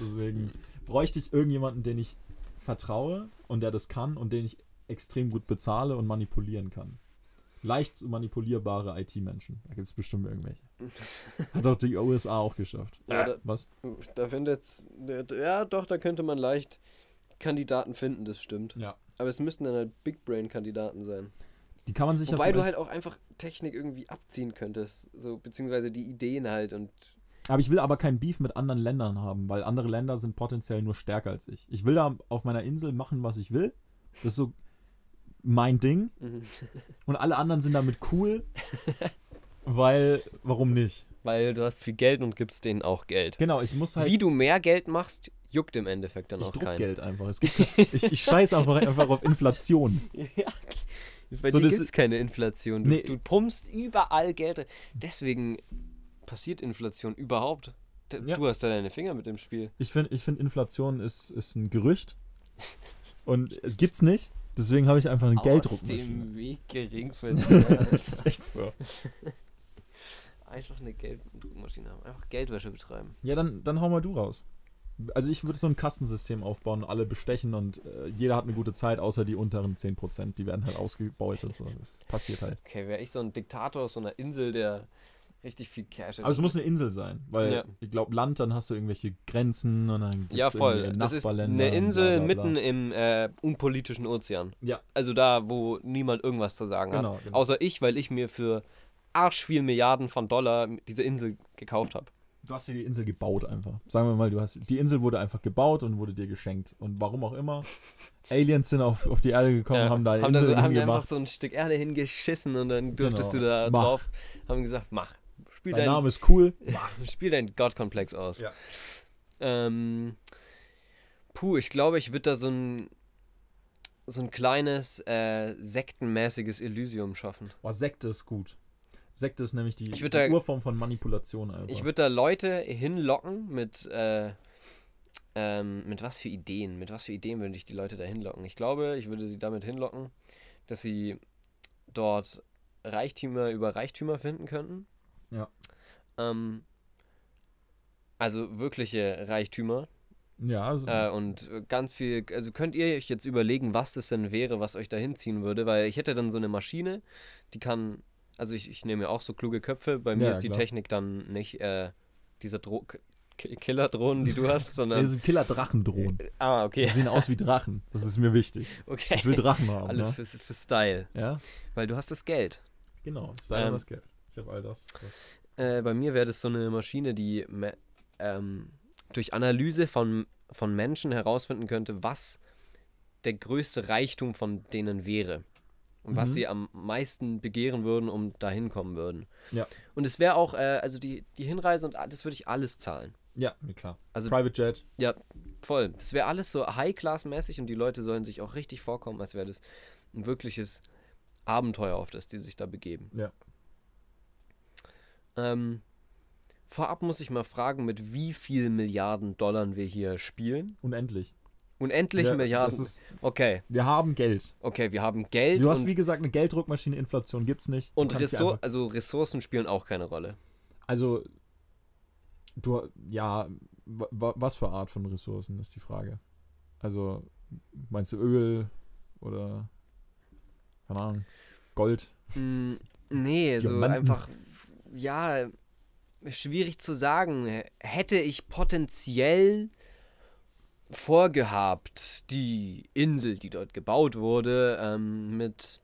[SPEAKER 1] Deswegen bräuchte ich irgendjemanden, den ich vertraue und der das kann und den ich extrem gut bezahle und manipulieren kann. Leicht zu manipulierbare IT-Menschen. Da gibt es bestimmt irgendwelche. Hat doch die USA auch geschafft.
[SPEAKER 2] Ja, da-
[SPEAKER 1] Was?
[SPEAKER 2] Da findet ja doch, da könnte man leicht Kandidaten finden, das stimmt.
[SPEAKER 1] Ja.
[SPEAKER 2] Aber es müssten dann halt Big Brain Kandidaten sein.
[SPEAKER 1] Die kann man sich
[SPEAKER 2] Wobei
[SPEAKER 1] ja
[SPEAKER 2] du halt auch einfach Technik irgendwie abziehen könntest, so bezingsweise die Ideen halt und
[SPEAKER 1] Aber ich will aber kein Beef mit anderen Ländern haben, weil andere Länder sind potenziell nur stärker als ich. Ich will da auf meiner Insel machen, was ich will. Das ist so mein Ding.
[SPEAKER 2] mhm.
[SPEAKER 1] Und alle anderen sind damit cool, weil, warum nicht?
[SPEAKER 2] weil du hast viel Geld und gibst denen auch Geld.
[SPEAKER 1] Genau, ich muss halt,
[SPEAKER 2] Wie du mehr Geld machst, juckt im Endeffekt dann
[SPEAKER 1] ich
[SPEAKER 2] auch keinen.
[SPEAKER 1] Geld einfach. Es gibt, ich, ich scheiß einfach, einfach auf Inflation.
[SPEAKER 2] Ja. Bei
[SPEAKER 1] So,
[SPEAKER 2] dir
[SPEAKER 1] das-
[SPEAKER 2] gibt es keine Inflation. Du,
[SPEAKER 1] Nee.
[SPEAKER 2] du pumpst überall Geld. Deswegen passiert Inflation überhaupt. D-
[SPEAKER 1] Ja.
[SPEAKER 2] Du hast da deine Finger mit dem Spiel.
[SPEAKER 1] Ich finde, ich find, Inflation ist, ist ein Gerücht. Und es gibt's nicht. Deswegen habe ich einfach eine
[SPEAKER 2] Aus
[SPEAKER 1] Gelddruckmaschine.
[SPEAKER 2] dem Weg geringverdiener.
[SPEAKER 1] Das ist echt so.
[SPEAKER 2] Einfach eine Gelddruckmaschine haben. Einfach Geldwäsche betreiben.
[SPEAKER 1] Ja, dann, dann hau mal du raus. Also ich würde so ein Kastensystem aufbauen, alle bestechen und äh, jeder hat eine gute Zeit, außer die unteren 10%. Die werden halt ausgebeutet. So. Das passiert halt.
[SPEAKER 2] Okay, wäre ich so ein Diktator aus so einer Insel, der richtig viel Cash.
[SPEAKER 1] Aber es muss eine Insel sein, weil
[SPEAKER 2] Ja.
[SPEAKER 1] ich glaube, Land, dann hast du irgendwelche Grenzen und dann
[SPEAKER 2] ja, voll. Das ist
[SPEAKER 1] Nachbarländer
[SPEAKER 2] eine Insel
[SPEAKER 1] bla, bla, bla.
[SPEAKER 2] mitten im äh, unpolitischen Ozean.
[SPEAKER 1] Ja.
[SPEAKER 2] Also da, wo niemand irgendwas zu sagen
[SPEAKER 1] Genau,
[SPEAKER 2] hat.
[SPEAKER 1] genau.
[SPEAKER 2] Außer ich, weil ich mir für arsch viel Milliarden von Dollar diese Insel gekauft habe.
[SPEAKER 1] Du hast dir die Insel gebaut einfach. Sagen wir mal, du hast die Insel wurde einfach gebaut und wurde dir geschenkt. Und warum auch immer, Aliens sind auf, auf die Erde gekommen,
[SPEAKER 2] Ja,
[SPEAKER 1] haben da eine
[SPEAKER 2] haben, da
[SPEAKER 1] Insel
[SPEAKER 2] so, haben einfach so ein Stück Erde hingeschissen und dann durftest
[SPEAKER 1] Genau.
[SPEAKER 2] du da
[SPEAKER 1] Mach.
[SPEAKER 2] drauf. Haben gesagt, mach. Spiel
[SPEAKER 1] Dein
[SPEAKER 2] dein,
[SPEAKER 1] Name ist cool.
[SPEAKER 2] spiel dein Gottkomplex aus.
[SPEAKER 1] Ja.
[SPEAKER 2] Ähm, puh, ich glaube, ich würde da so ein so ein kleines äh, sektenmäßiges Elysium schaffen.
[SPEAKER 1] Boah, Sekte ist gut. Sekte ist nämlich die, die
[SPEAKER 2] da-
[SPEAKER 1] Urform von Manipulation einfach.
[SPEAKER 2] Ich würde da Leute hinlocken mit, äh, ähm, mit was für Ideen? Mit was für Ideen würde ich die Leute da hinlocken? Ich glaube, ich würde sie damit hinlocken, dass sie dort Reichtümer über Reichtümer finden könnten.
[SPEAKER 1] Ja.
[SPEAKER 2] Ähm, also wirkliche Reichtümer.
[SPEAKER 1] ja, also,
[SPEAKER 2] Äh, und ganz viel, also könnt ihr euch jetzt überlegen, was das denn wäre, was euch da hinziehen würde, weil ich hätte dann so eine Maschine, die kann, also ich, ich nehme ja auch so kluge Köpfe, bei mir
[SPEAKER 1] Ja,
[SPEAKER 2] ist die
[SPEAKER 1] klar.
[SPEAKER 2] Technik dann nicht äh, diese Dro K- Killer-Drohnen, die du hast, sondern.
[SPEAKER 1] das sind Killer-Drachendrohnen.
[SPEAKER 2] ah,
[SPEAKER 1] Die
[SPEAKER 2] okay.
[SPEAKER 1] sehen aus wie Drachen. Das ist mir wichtig.
[SPEAKER 2] okay.
[SPEAKER 1] Ich will Drachen haben.
[SPEAKER 2] Alles
[SPEAKER 1] ne?
[SPEAKER 2] für, für Style,
[SPEAKER 1] Ja,
[SPEAKER 2] weil du hast das Geld.
[SPEAKER 1] genau. Einfach
[SPEAKER 2] Ähm,
[SPEAKER 1] das Geld. Habe all das.
[SPEAKER 2] Äh, bei mir wäre das so eine Maschine, die ähm, durch Analyse von, von Menschen herausfinden könnte, was der größte Reichtum von denen wäre. Und was
[SPEAKER 1] Mhm.
[SPEAKER 2] sie am meisten begehren würden, um dahin kommen würden.
[SPEAKER 1] Ja.
[SPEAKER 2] Und es wäre auch, äh, also die, die Hinreise und das würde ich alles zahlen.
[SPEAKER 1] Ja, klar.
[SPEAKER 2] Also
[SPEAKER 1] Private Jet.
[SPEAKER 2] ja, voll. Das wäre alles so High-Class-mäßig und die Leute sollen sich auch richtig vorkommen, als wäre das ein wirkliches Abenteuer, auf das die sich da begeben.
[SPEAKER 1] Ja.
[SPEAKER 2] Ähm, vorab muss ich mal fragen, mit wie viel Milliarden Dollar wir hier spielen.
[SPEAKER 1] Unendlich.
[SPEAKER 2] Unendlich
[SPEAKER 1] Ja,
[SPEAKER 2] Milliarden.
[SPEAKER 1] ist,
[SPEAKER 2] okay,
[SPEAKER 1] wir haben Geld.
[SPEAKER 2] okay, wir haben Geld
[SPEAKER 1] Du hast, wie gesagt, eine Gelddruckmaschine, Inflation gibt's nicht. Du
[SPEAKER 2] und Ressour also Ressourcen spielen auch keine Rolle.
[SPEAKER 1] Also, du, ja, wa- wa- was für Art von Ressourcen ist die Frage. Also, meinst du Öl oder, keine Ahnung, Gold?
[SPEAKER 2] Mm, nee, so
[SPEAKER 1] Diamanten.
[SPEAKER 2] einfach, ja, schwierig zu sagen. Hätte ich potenziell vorgehabt, die Insel, die dort gebaut wurde, ähm, mit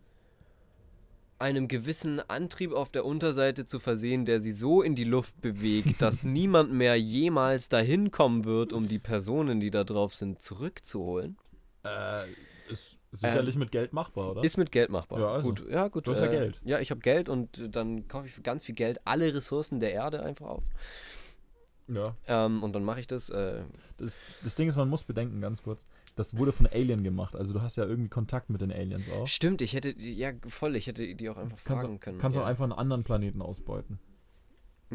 [SPEAKER 2] einem gewissen Antrieb auf der Unterseite zu versehen, der sie so in die Luft bewegt, dass niemand mehr jemals dahin kommen wird, um die Personen, die da drauf sind, zurückzuholen.
[SPEAKER 1] Äh, ist sicherlich mit Geld machbar, oder?
[SPEAKER 2] Ist mit Geld machbar.
[SPEAKER 1] Ja, also.
[SPEAKER 2] Gut, ja, gut.
[SPEAKER 1] Du hast ja
[SPEAKER 2] äh,
[SPEAKER 1] Geld.
[SPEAKER 2] Ja, ich habe Geld und äh, dann kaufe ich für ganz viel Geld alle Ressourcen der Erde einfach auf.
[SPEAKER 1] ja.
[SPEAKER 2] Ähm, und dann mache ich das. Äh,
[SPEAKER 1] Das, das Ding ist, man muss bedenken, ganz kurz, das wurde von Alien gemacht. Also, du hast ja irgendwie Kontakt mit den Aliens auch.
[SPEAKER 2] stimmt, ich hätte. Ja, voll, ich hätte die auch einfach
[SPEAKER 1] Kannst,
[SPEAKER 2] fragen
[SPEAKER 1] du,
[SPEAKER 2] können.
[SPEAKER 1] kannst
[SPEAKER 2] ja.
[SPEAKER 1] auch einfach einen anderen Planeten ausbeuten.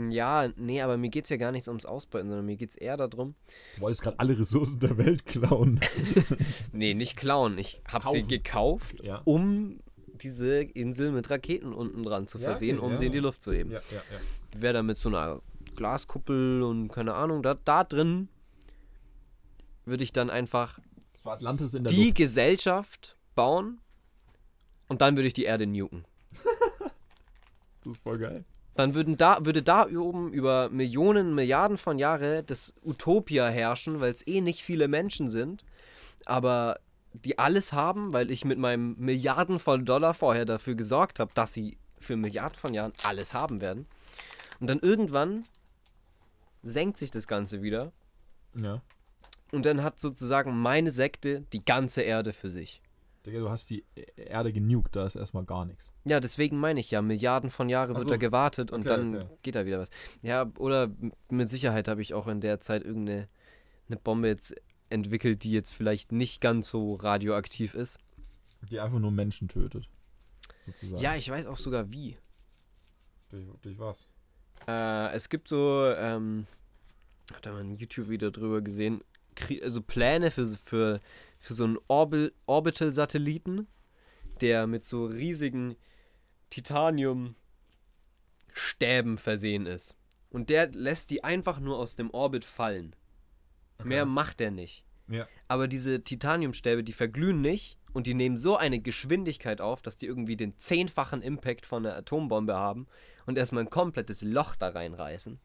[SPEAKER 2] Ja, nee, aber mir geht es ja gar nicht ums Ausbeuten, sondern mir geht es eher darum.
[SPEAKER 1] Du wolltest gerade alle Ressourcen der Welt klauen.
[SPEAKER 2] Nee, nicht klauen. Ich habe sie gekauft,
[SPEAKER 1] ja.
[SPEAKER 2] um diese Insel mit Raketen unten dran zu
[SPEAKER 1] Ja,
[SPEAKER 2] versehen,
[SPEAKER 1] okay,
[SPEAKER 2] um
[SPEAKER 1] ja.
[SPEAKER 2] sie in die Luft zu heben.
[SPEAKER 1] Ja, ja, ja.
[SPEAKER 2] Die wäre dann mit so einer Glaskuppel und keine Ahnung, da, da drin würde ich dann einfach
[SPEAKER 1] So
[SPEAKER 2] die
[SPEAKER 1] Luft.
[SPEAKER 2] Gesellschaft bauen und dann würde ich die Erde nuken.
[SPEAKER 1] Das ist voll geil.
[SPEAKER 2] Dann würden da, würde da oben über Millionen, Milliarden von Jahre das Utopia herrschen, weil es eh nicht viele Menschen sind, aber die alles haben, weil ich mit meinem Milliarden von Dollar vorher dafür gesorgt habe, dass sie für Milliarden von Jahren alles haben werden. Und dann irgendwann senkt sich das Ganze wieder
[SPEAKER 1] Ja.
[SPEAKER 2] und dann hat sozusagen meine Sekte die ganze Erde für sich.
[SPEAKER 1] Digga, du hast die Erde genugt, da ist erstmal gar nichts.
[SPEAKER 2] Ja, deswegen meine ich ja, Milliarden von Jahren wird
[SPEAKER 1] so.
[SPEAKER 2] da gewartet und
[SPEAKER 1] Okay,
[SPEAKER 2] dann
[SPEAKER 1] okay.
[SPEAKER 2] geht da wieder was. Ja, oder mit Sicherheit habe ich auch in der Zeit irgendeine eine Bombe jetzt entwickelt, die jetzt vielleicht nicht ganz so radioaktiv ist.
[SPEAKER 1] Die einfach nur Menschen tötet. Sozusagen.
[SPEAKER 2] Ja, ich weiß auch sogar wie.
[SPEAKER 1] Durch, durch was?
[SPEAKER 2] Äh, es gibt so, ähm, hat da mal ein YouTube-Video drüber gesehen, also Pläne für, für, für so einen Orbi Orbital-Satelliten, der mit so riesigen Titanium-Stäben versehen ist. Und der lässt die einfach nur aus dem Orbit fallen. Mehr macht er nicht.
[SPEAKER 1] Ja.
[SPEAKER 2] Aber diese Titaniumstäbe, die verglühen nicht und die nehmen so eine Geschwindigkeit auf, dass die irgendwie den zehnfachen Impact von einer Atombombe haben und erstmal ein komplettes Loch da reinreißen.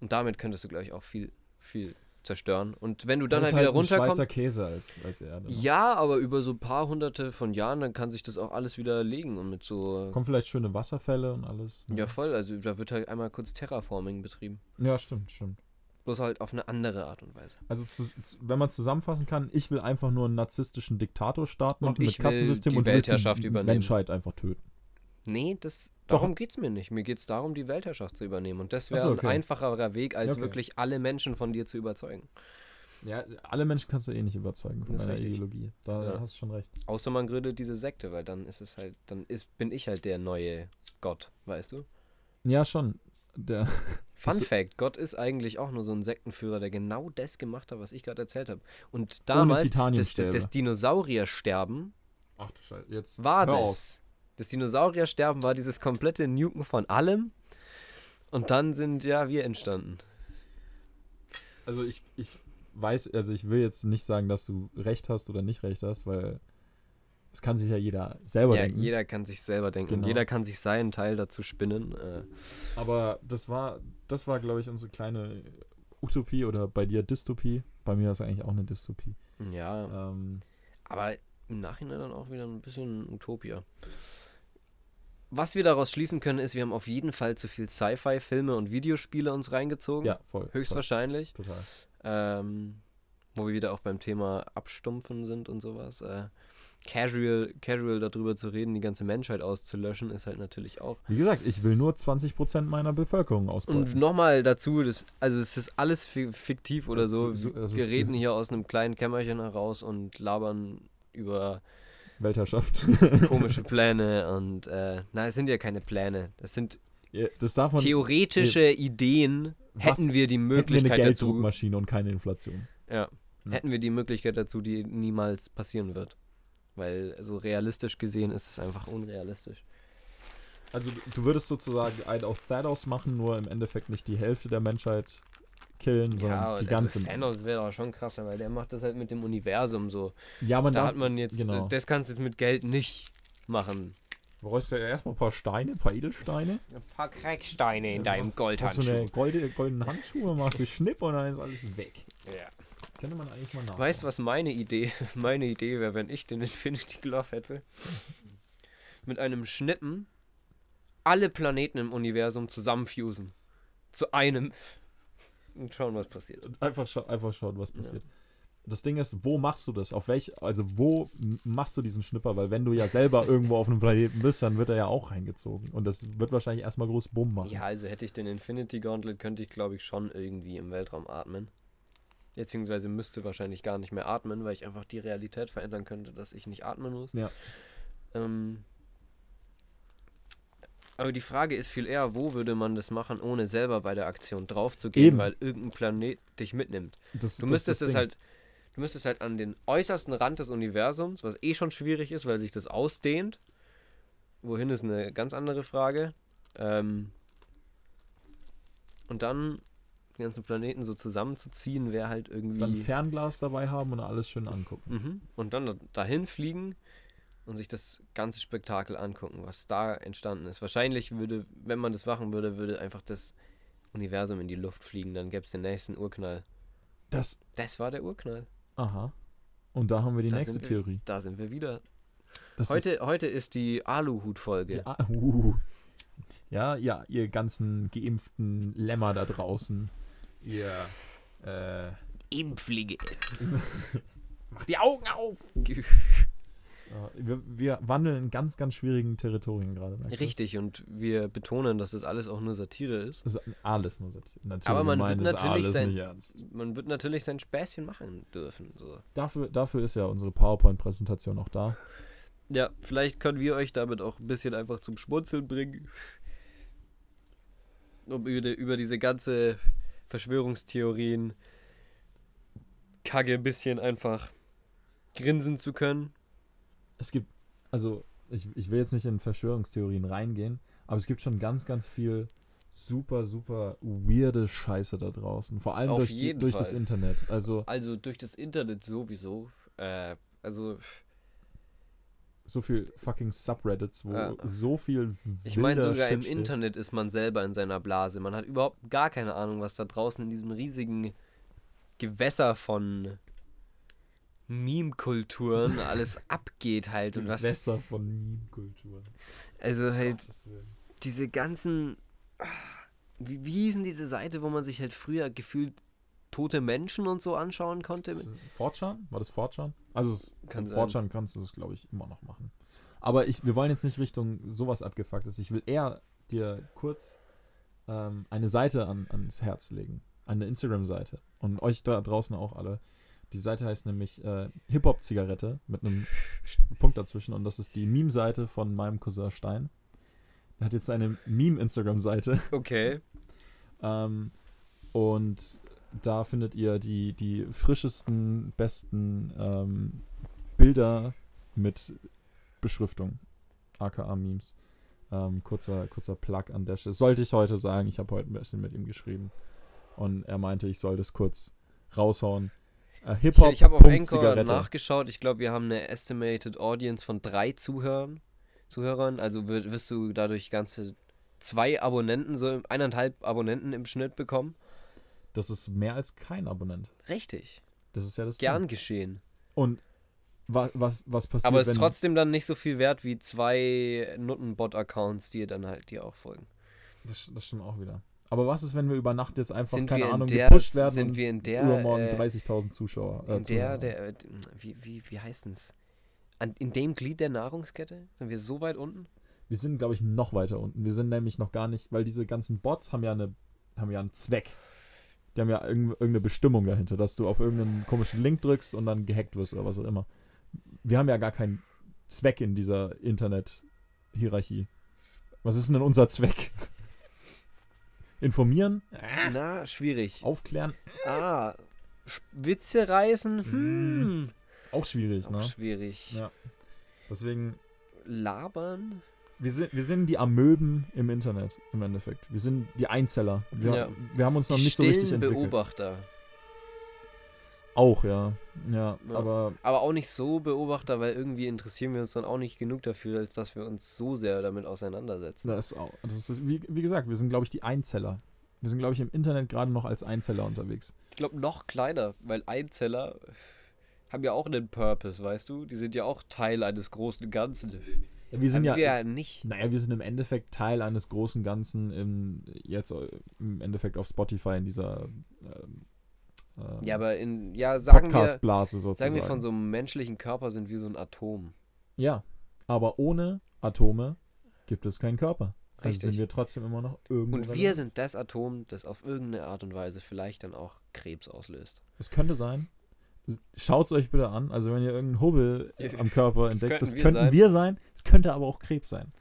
[SPEAKER 2] Und damit könntest du, glaube ich, auch viel, viel zerstören. Und wenn du dann halt wieder
[SPEAKER 1] halt ein
[SPEAKER 2] runterkommst.
[SPEAKER 1] Schweizer Käse als, als Erde. Ne?
[SPEAKER 2] Ja, aber über so ein paar hunderte von Jahren, dann kann sich das auch alles wieder legen und mit so.
[SPEAKER 1] Kommen vielleicht schöne Wasserfälle und alles. ne?
[SPEAKER 2] Ja, voll. Also da wird halt einmal kurz Terraforming betrieben.
[SPEAKER 1] ja, stimmt, stimmt.
[SPEAKER 2] Bloß halt auf eine andere Art und Weise.
[SPEAKER 1] Also, zu, zu, wenn man zusammenfassen kann, ich will einfach nur einen narzisstischen Diktatorstaat machen
[SPEAKER 2] Und
[SPEAKER 1] mit Kassensystem und
[SPEAKER 2] Weltherrschaft
[SPEAKER 1] die
[SPEAKER 2] übernehmen.
[SPEAKER 1] Menschheit einfach töten.
[SPEAKER 2] Nee, das, Darum geht's mir nicht. Mir geht's darum, die Weltherrschaft zu übernehmen. Und das wäre
[SPEAKER 1] so, okay.
[SPEAKER 2] ein einfacherer Weg, als
[SPEAKER 1] Okay.
[SPEAKER 2] wirklich alle Menschen von dir zu überzeugen.
[SPEAKER 1] Ja, alle Menschen kannst du eh nicht überzeugen von deiner. Ideologie. Da
[SPEAKER 2] Ja.
[SPEAKER 1] hast du schon recht.
[SPEAKER 2] Außer man gründet diese Sekte, weil dann ist es halt, dann ist, bin ich halt der neue Gott, weißt du?
[SPEAKER 1] Ja, schon. Der,
[SPEAKER 2] Fun Fact, Gott ist eigentlich auch nur so ein Sektenführer, der genau das gemacht hat, was ich gerade erzählt habe. Und
[SPEAKER 1] ohne
[SPEAKER 2] damals, das, das, das Dinosauriersterben
[SPEAKER 1] Ach du Scheiße, jetzt
[SPEAKER 2] war das. Das Dinosauriersterben war dieses komplette Nuken von allem. Und dann sind ja wir entstanden.
[SPEAKER 1] Also ich, ich weiß, also ich will jetzt nicht sagen, dass du recht hast oder nicht recht hast, weil es kann sich ja jeder selber
[SPEAKER 2] Ja,
[SPEAKER 1] denken.
[SPEAKER 2] jeder kann sich selber denken.
[SPEAKER 1] Genau.
[SPEAKER 2] Jeder kann sich seinen Teil dazu spinnen. Äh,
[SPEAKER 1] Aber das war, das war, glaube ich, unsere kleine Utopie oder bei dir Dystopie. Bei mir ist es eigentlich auch eine Dystopie.
[SPEAKER 2] ja,
[SPEAKER 1] Ähm,
[SPEAKER 2] aber im Nachhinein dann auch wieder ein bisschen Utopia. Was wir daraus schließen können, ist, wir haben auf jeden Fall zu viel Sci-Fi-Filme und Videospiele uns reingezogen.
[SPEAKER 1] ja, voll.
[SPEAKER 2] Höchstwahrscheinlich.
[SPEAKER 1] Voll, total.
[SPEAKER 2] Ähm, wo wir wieder auch beim Thema Abstumpfen sind und sowas. Äh, casual, casual darüber zu reden, die ganze Menschheit auszulöschen, ist halt natürlich auch.
[SPEAKER 1] Wie gesagt, ich will nur 20% meiner Bevölkerung
[SPEAKER 2] Und
[SPEAKER 1] ausbeuten.
[SPEAKER 2] nochmal dazu, das, also es ist alles fi- fiktiv oder
[SPEAKER 1] Das
[SPEAKER 2] so.
[SPEAKER 1] ist
[SPEAKER 2] wir reden hier aus einem kleinen Kämmerchen heraus und labern über
[SPEAKER 1] Weltherrschaft.
[SPEAKER 2] komische Pläne und äh, na, es sind ja keine Pläne. Das sind
[SPEAKER 1] Ja, Das davon
[SPEAKER 2] theoretische Ideen
[SPEAKER 1] Was-
[SPEAKER 2] hätten wir die
[SPEAKER 1] hätten wir eine
[SPEAKER 2] Möglichkeit dazu.
[SPEAKER 1] Gelddruckmaschine und keine Inflation.
[SPEAKER 2] Ja.
[SPEAKER 1] Ja.
[SPEAKER 2] Hätten wir die Möglichkeit dazu, die niemals passieren wird. Weil so realistisch gesehen ist es einfach unrealistisch.
[SPEAKER 1] Also du- du würdest sozusagen einen auf Thanos machen, nur im Endeffekt nicht die Hälfte der Menschheit killen, sondern die ganze.
[SPEAKER 2] also Thanos wäre doch schon krasser, weil der macht das halt mit dem Universum so.
[SPEAKER 1] ja, man
[SPEAKER 2] da
[SPEAKER 1] darf.
[SPEAKER 2] hat man jetzt,
[SPEAKER 1] genau.
[SPEAKER 2] das, kannst du jetzt mit Geld nicht machen.
[SPEAKER 1] Du brauchst ja erstmal ein paar Steine, ein paar Edelsteine.
[SPEAKER 2] Ein paar Cracksteine in
[SPEAKER 1] Ja,
[SPEAKER 2] deinem
[SPEAKER 1] Hast du
[SPEAKER 2] Goldhandschuh.
[SPEAKER 1] eine golde, goldenen Handschuhe, machst du Schnipp und dann ist alles weg.
[SPEAKER 2] Ja.
[SPEAKER 1] Könnte man eigentlich mal nach.
[SPEAKER 2] Weißt du, was meine Idee, meine Idee wäre, wenn ich den Infinity Glove hätte? Mit einem Schnippen alle Planeten im Universum zusammenfusen. Zu einem. Und schauen, was passiert.
[SPEAKER 1] Einfach, scha einfach schauen, was passiert. Das Ding ist, wo machst du das? Auf welch, also wo machst du diesen Schnipper? Weil wenn du ja selber irgendwo auf einem Planeten bist, dann wird er ja auch reingezogen. Und das wird wahrscheinlich erstmal groß Bumm machen.
[SPEAKER 2] Ja, also hätte ich den Infinity Gauntlet, könnte ich glaube ich schon irgendwie im Weltraum atmen. Beziehungsweise müsste wahrscheinlich gar nicht mehr atmen, weil ich einfach die Realität verändern könnte, dass ich nicht atmen muss.
[SPEAKER 1] Ja.
[SPEAKER 2] Ähm, aber die Frage ist viel eher, wo würde man das machen, ohne selber bei der Aktion drauf zu gehen,
[SPEAKER 1] Eben.
[SPEAKER 2] weil irgendein Planet dich mitnimmt.
[SPEAKER 1] Das,
[SPEAKER 2] Du
[SPEAKER 1] das
[SPEAKER 2] müsstest es halt, du müsstest halt an den äußersten Rand des Universums, was eh schon schwierig ist, weil sich das ausdehnt. Wohin ist eine ganz andere Frage. Ähm, und dann die ganzen Planeten so zusammenzuziehen, wäre halt irgendwie.
[SPEAKER 1] Dann Fernglas dabei haben und alles schön angucken.
[SPEAKER 2] Mhm. Und dann da- dahin fliegen und sich das ganze Spektakel angucken, was da entstanden ist. Wahrscheinlich würde, wenn man das machen würde, würde einfach das Universum in die Luft fliegen, dann gäbe es den nächsten Urknall.
[SPEAKER 1] Das,
[SPEAKER 2] Das war der Urknall.
[SPEAKER 1] aha. Und da haben wir die
[SPEAKER 2] Da
[SPEAKER 1] nächste
[SPEAKER 2] wir-
[SPEAKER 1] Theorie.
[SPEAKER 2] Da sind wir wieder.
[SPEAKER 1] Das
[SPEAKER 2] Heute,
[SPEAKER 1] ist
[SPEAKER 2] heute ist die Aluhut-Folge.
[SPEAKER 1] ah, uh. Ja, ja, ihr ganzen geimpften Lämmer da draußen. Ihr, äh,
[SPEAKER 2] Impflinge.
[SPEAKER 1] mach die Augen auf! Wir, wir wandeln in ganz, ganz schwierigen Territorien gerade.
[SPEAKER 2] Richtig, und wir betonen, dass das alles auch nur Satire ist.
[SPEAKER 1] Das ist alles nur Satire. Natürlich
[SPEAKER 2] Aber man wird natürlich
[SPEAKER 1] alles
[SPEAKER 2] sein-
[SPEAKER 1] nicht ernst.
[SPEAKER 2] Man wird natürlich sein Späßchen machen dürfen. So.
[SPEAKER 1] Dafür, dafür ist ja unsere PowerPoint-Präsentation auch da.
[SPEAKER 2] Ja, vielleicht können wir euch damit auch ein bisschen einfach zum Schmunzeln bringen. Um über, die, über diese ganze Verschwörungstheorien Kacke ein bisschen einfach grinsen zu können.
[SPEAKER 1] Es gibt, also ich, ich will jetzt nicht in Verschwörungstheorien reingehen, aber es gibt schon ganz, ganz viel super, super weirde Scheiße da draußen. Vor allem
[SPEAKER 2] Auf
[SPEAKER 1] durch, die, durch das. Internet. Also
[SPEAKER 2] Also durch das Internet sowieso. Äh, also
[SPEAKER 1] so viel fucking Subreddits, wo
[SPEAKER 2] Ja.
[SPEAKER 1] so viel
[SPEAKER 2] ich meine sogar im
[SPEAKER 1] Shit steht.
[SPEAKER 2] Internet ist man selber in seiner Blase. Man hat überhaupt gar keine Ahnung, was da draußen in diesem riesigen Gewässer von Meme-Kulturen alles abgeht halt und was
[SPEAKER 1] Gewässer von Meme-Kultur.
[SPEAKER 2] also halt diese ganzen wie, wie hießen diese Seite, wo man sich halt früher gefühlt tote Menschen und so anschauen konnte?
[SPEAKER 1] 4chan? War das 4chan? Also es,
[SPEAKER 2] Kann
[SPEAKER 1] in
[SPEAKER 2] sein.
[SPEAKER 1] 4chan kannst du das, glaube ich, immer noch machen. Aber ich, wir wollen jetzt nicht Richtung sowas abgefucktes. Ich will eher dir kurz ähm, eine Seite an, ans Herz legen. Eine Instagram-Seite. Und euch da draußen auch alle. Die Seite heißt nämlich äh, Hip-Hop-Zigarette mit einem Punkt dazwischen. Und das ist die Meme-Seite von meinem Cousin Stein. Er hat jetzt eine Meme-Instagram-Seite.
[SPEAKER 2] Okay.
[SPEAKER 1] Ähm, und da findet ihr die, die frischesten, besten ähm, Bilder mit Beschriftung, aka Memes. Ähm, kurzer, kurzer Plug an der Stelle. Sollte ich heute sagen, ich habe heute ein bisschen mit ihm geschrieben. Und er meinte, ich soll das kurz raushauen. Äh,
[SPEAKER 2] Ich,
[SPEAKER 1] Hip-Hop.
[SPEAKER 2] ich habe auf Anchor nachgeschaut. Ich glaube, wir haben eine estimated Audience von drei Zuhörern. Zuhörern. Also wir- wirst du dadurch ganze zwei Abonnenten, so eineinhalb Abonnenten im Schnitt bekommen.
[SPEAKER 1] Das ist mehr als kein Abonnent.
[SPEAKER 2] Richtig.
[SPEAKER 1] Das ist ja das
[SPEAKER 2] Gern
[SPEAKER 1] Ding.
[SPEAKER 2] geschehen.
[SPEAKER 1] Und wa was, was passiert,
[SPEAKER 2] Aber es ist trotzdem dann nicht so viel wert wie zwei Nuttenbot-Accounts, die dann halt dir auch folgen.
[SPEAKER 1] Das, das stimmt auch wieder. Aber was ist, wenn wir über Nacht jetzt einfach,
[SPEAKER 2] Sind
[SPEAKER 1] keine Ahnung,
[SPEAKER 2] der,
[SPEAKER 1] gepusht werden
[SPEAKER 2] sind
[SPEAKER 1] und
[SPEAKER 2] wir in der,
[SPEAKER 1] übermorgen
[SPEAKER 2] äh,
[SPEAKER 1] 30.000 Zuschauer? Äh,
[SPEAKER 2] in der, der, äh, wie, wie, wie heißt es? In dem Glied der Nahrungskette? Sind wir so weit unten?
[SPEAKER 1] Wir sind, glaube ich, noch weiter unten. Wir sind nämlich noch gar nicht, weil diese ganzen Bots haben ja, eine, haben ja einen Zweck. Die haben ja irgend- irgendeine Bestimmung dahinter, dass du auf irgendeinen komischen Link drückst und dann gehackt wirst oder was auch immer. Wir haben ja gar keinen Zweck in dieser Internet-Hierarchie. Was ist denn unser Zweck? Informieren,
[SPEAKER 2] Na, schwierig.
[SPEAKER 1] aufklären,
[SPEAKER 2] Ah, Witze reißen? Hm.
[SPEAKER 1] auch schwierig,
[SPEAKER 2] Auch
[SPEAKER 1] ne?
[SPEAKER 2] schwierig.
[SPEAKER 1] Ja. Deswegen,
[SPEAKER 2] Labern?
[SPEAKER 1] wir sind, wir sind die Amöben im Internet im Endeffekt. Wir sind die Einzeller. Wir,
[SPEAKER 2] Ja.
[SPEAKER 1] wir haben uns noch
[SPEAKER 2] Die
[SPEAKER 1] nicht so richtig entwickelt.
[SPEAKER 2] Beobachter.
[SPEAKER 1] Auch, ja. ja.
[SPEAKER 2] Ja.
[SPEAKER 1] Aber
[SPEAKER 2] Aber auch nicht so Beobachter, weil irgendwie interessieren wir uns dann auch nicht genug dafür, als dass wir uns so sehr damit auseinandersetzen.
[SPEAKER 1] das ist auch, das ist, wie, wie gesagt, wir sind, glaube ich, die Einzeller. Wir sind, glaube ich, im Internet gerade noch als Einzeller unterwegs.
[SPEAKER 2] Ich glaube, noch kleiner, weil Einzeller haben ja auch einen Purpose, weißt du? Die sind ja auch Teil eines großen Ganzen.
[SPEAKER 1] Ja, wir sind ja,
[SPEAKER 2] wir ja nicht.
[SPEAKER 1] naja, wir sind im Endeffekt Teil eines großen Ganzen im, jetzt im Endeffekt auf Spotify in dieser ähm, ähm,
[SPEAKER 2] Ja, aber in, ja, sagen wir,
[SPEAKER 1] Podcast-Blase sozusagen.
[SPEAKER 2] sagen wir, von so einem menschlichen Körper sind wir so ein Atom.
[SPEAKER 1] Ja, aber ohne Atome gibt es keinen Körper. Also
[SPEAKER 2] Richtig.
[SPEAKER 1] sind wir trotzdem immer noch irgendwo.
[SPEAKER 2] Und wir sind das Atom, das auf irgendeine Art und Weise vielleicht dann auch Krebs auslöst.
[SPEAKER 1] Es könnte sein. Schaut es euch bitte an. Also wenn ihr irgendeinen Hubbel am Körper
[SPEAKER 2] das
[SPEAKER 1] entdeckt, das
[SPEAKER 2] könnten wir
[SPEAKER 1] könnten
[SPEAKER 2] sein.
[SPEAKER 1] wir sein. Es könnte aber auch Krebs sein.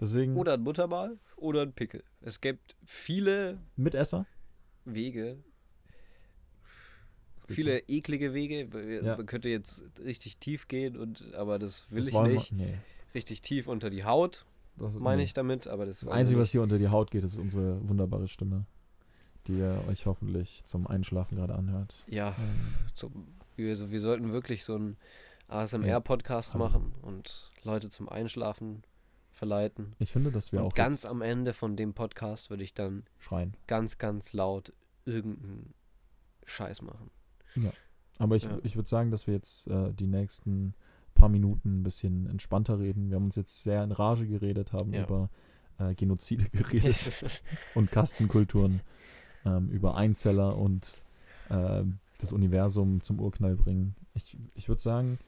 [SPEAKER 1] Deswegen
[SPEAKER 2] Oder ein Muttermal oder ein Pickel. Es gibt viele
[SPEAKER 1] Mitesser.
[SPEAKER 2] Wege,
[SPEAKER 1] Das
[SPEAKER 2] viele eklige Wege. Man
[SPEAKER 1] Ja.
[SPEAKER 2] man könnte jetzt richtig tief gehen, und, aber das will
[SPEAKER 1] Das
[SPEAKER 2] ich nicht.
[SPEAKER 1] Nee,
[SPEAKER 2] Richtig tief unter die Haut,
[SPEAKER 1] das
[SPEAKER 2] meine
[SPEAKER 1] nee.
[SPEAKER 2] ich damit, aber das
[SPEAKER 1] Das Einzige, was hier unter die Haut geht, ist unsere wunderbare Stimme, die ihr euch hoffentlich zum Einschlafen gerade anhört.
[SPEAKER 2] Ja,
[SPEAKER 1] Ähm,
[SPEAKER 2] zum, wir, wir sollten wirklich so einen ASMR-Podcast
[SPEAKER 1] aber-
[SPEAKER 2] machen und Leute zum Einschlafen verleiten.
[SPEAKER 1] Ich finde, dass wir
[SPEAKER 2] und
[SPEAKER 1] auch
[SPEAKER 2] ganz am Ende von dem Podcast würde ich dann
[SPEAKER 1] schreien.
[SPEAKER 2] ganz, ganz laut irgendeinen Scheiß machen.
[SPEAKER 1] Aber ich,
[SPEAKER 2] Ja.
[SPEAKER 1] ich würde sagen, dass wir jetzt äh, die nächsten paar Minuten ein bisschen entspannter reden. Wir haben uns jetzt sehr in Rage geredet, haben
[SPEAKER 2] Ja.
[SPEAKER 1] über äh, Genozide geredet und Kastenkulturen, ähm, über Einzeller und ähm, das Universum zum Urknall bringen. Ich, ich würde sagen,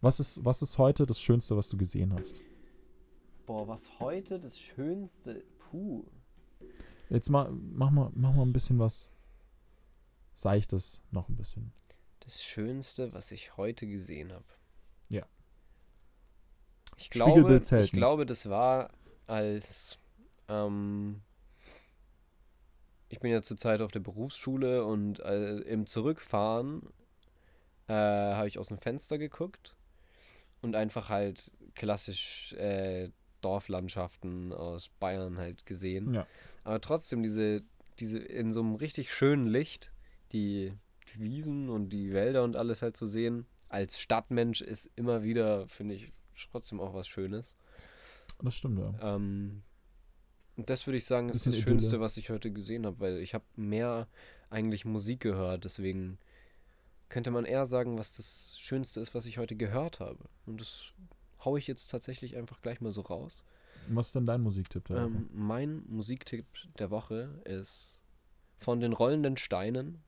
[SPEAKER 1] was ist, was ist heute das Schönste, was du gesehen hast?
[SPEAKER 2] Boah, was heute das Schönste. Puh.
[SPEAKER 1] Jetzt mal, mach mal, mach mal ein bisschen was Seichtes, noch ein bisschen.
[SPEAKER 2] Das Schönste, was ich heute gesehen habe.
[SPEAKER 1] Ja.
[SPEAKER 2] Ich glaube,
[SPEAKER 1] Spiegelbild zählt
[SPEAKER 2] ich glaube, das war als ähm, ich bin ja zurzeit auf der Berufsschule und äh, im Zurückfahren äh, habe ich aus dem Fenster geguckt und einfach halt klassisch äh, Dorflandschaften aus Bayern halt gesehen.
[SPEAKER 1] Ja.
[SPEAKER 2] Aber trotzdem diese, diese in so einem richtig schönen Licht, die, Wiesen und die Wälder und alles halt zu sehen, als Stadtmensch ist immer wieder, finde ich, trotzdem auch was Schönes.
[SPEAKER 1] Das stimmt, ja.
[SPEAKER 2] Ähm, und das würde ich sagen, ist das
[SPEAKER 1] Idylle.
[SPEAKER 2] Schönste, was ich heute gesehen habe, weil ich habe mehr eigentlich Musik gehört, deswegen könnte man eher sagen, was das Schönste ist, was ich heute gehört habe. Und das haue ich jetzt tatsächlich einfach gleich mal so raus.
[SPEAKER 1] Was ist denn dein Musiktipp der Woche?
[SPEAKER 2] Ähm, mein Musiktipp der Woche ist von den rollenden Steinen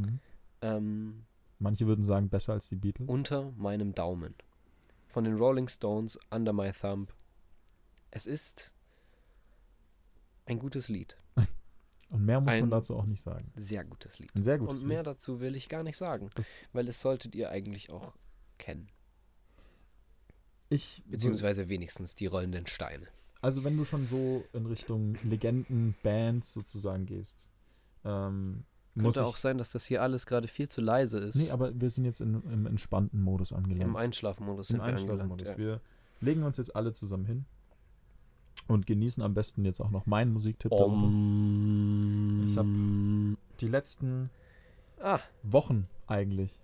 [SPEAKER 1] Mhm.
[SPEAKER 2] ähm,
[SPEAKER 1] Manche würden sagen, besser als die Beatles.
[SPEAKER 2] unter meinem Daumen. Von den Rolling Stones, Under My Thumb. Es ist ein gutes Lied.
[SPEAKER 1] Und mehr muss man
[SPEAKER 2] ein-
[SPEAKER 1] dazu auch nicht sagen.
[SPEAKER 2] Sehr gutes Lied.
[SPEAKER 1] Ein sehr gutes
[SPEAKER 2] Und mehr
[SPEAKER 1] Lied.
[SPEAKER 2] dazu will ich gar nicht sagen,
[SPEAKER 1] Das,
[SPEAKER 2] weil es solltet ihr eigentlich auch kennen.
[SPEAKER 1] ich,
[SPEAKER 2] Beziehungsweise wenigstens die rollenden Steine.
[SPEAKER 1] also wenn du schon so in Richtung Legenden-Bands sozusagen gehst, ähm, muss
[SPEAKER 2] Könnte auch sein, dass das hier alles gerade viel zu leise ist.
[SPEAKER 1] Nee, aber wir sind jetzt in, im entspannten Modus angelangt.
[SPEAKER 2] Im Einschlafmodus
[SPEAKER 1] Im
[SPEAKER 2] sind wir angelangt.
[SPEAKER 1] Einschlafmodus.
[SPEAKER 2] Ja.
[SPEAKER 1] Wir legen uns jetzt alle zusammen hin und genießen am besten jetzt auch noch meinen Musiktipp.
[SPEAKER 2] Um,
[SPEAKER 1] Ich hab- Die letzten
[SPEAKER 2] ah,
[SPEAKER 1] Wochen eigentlich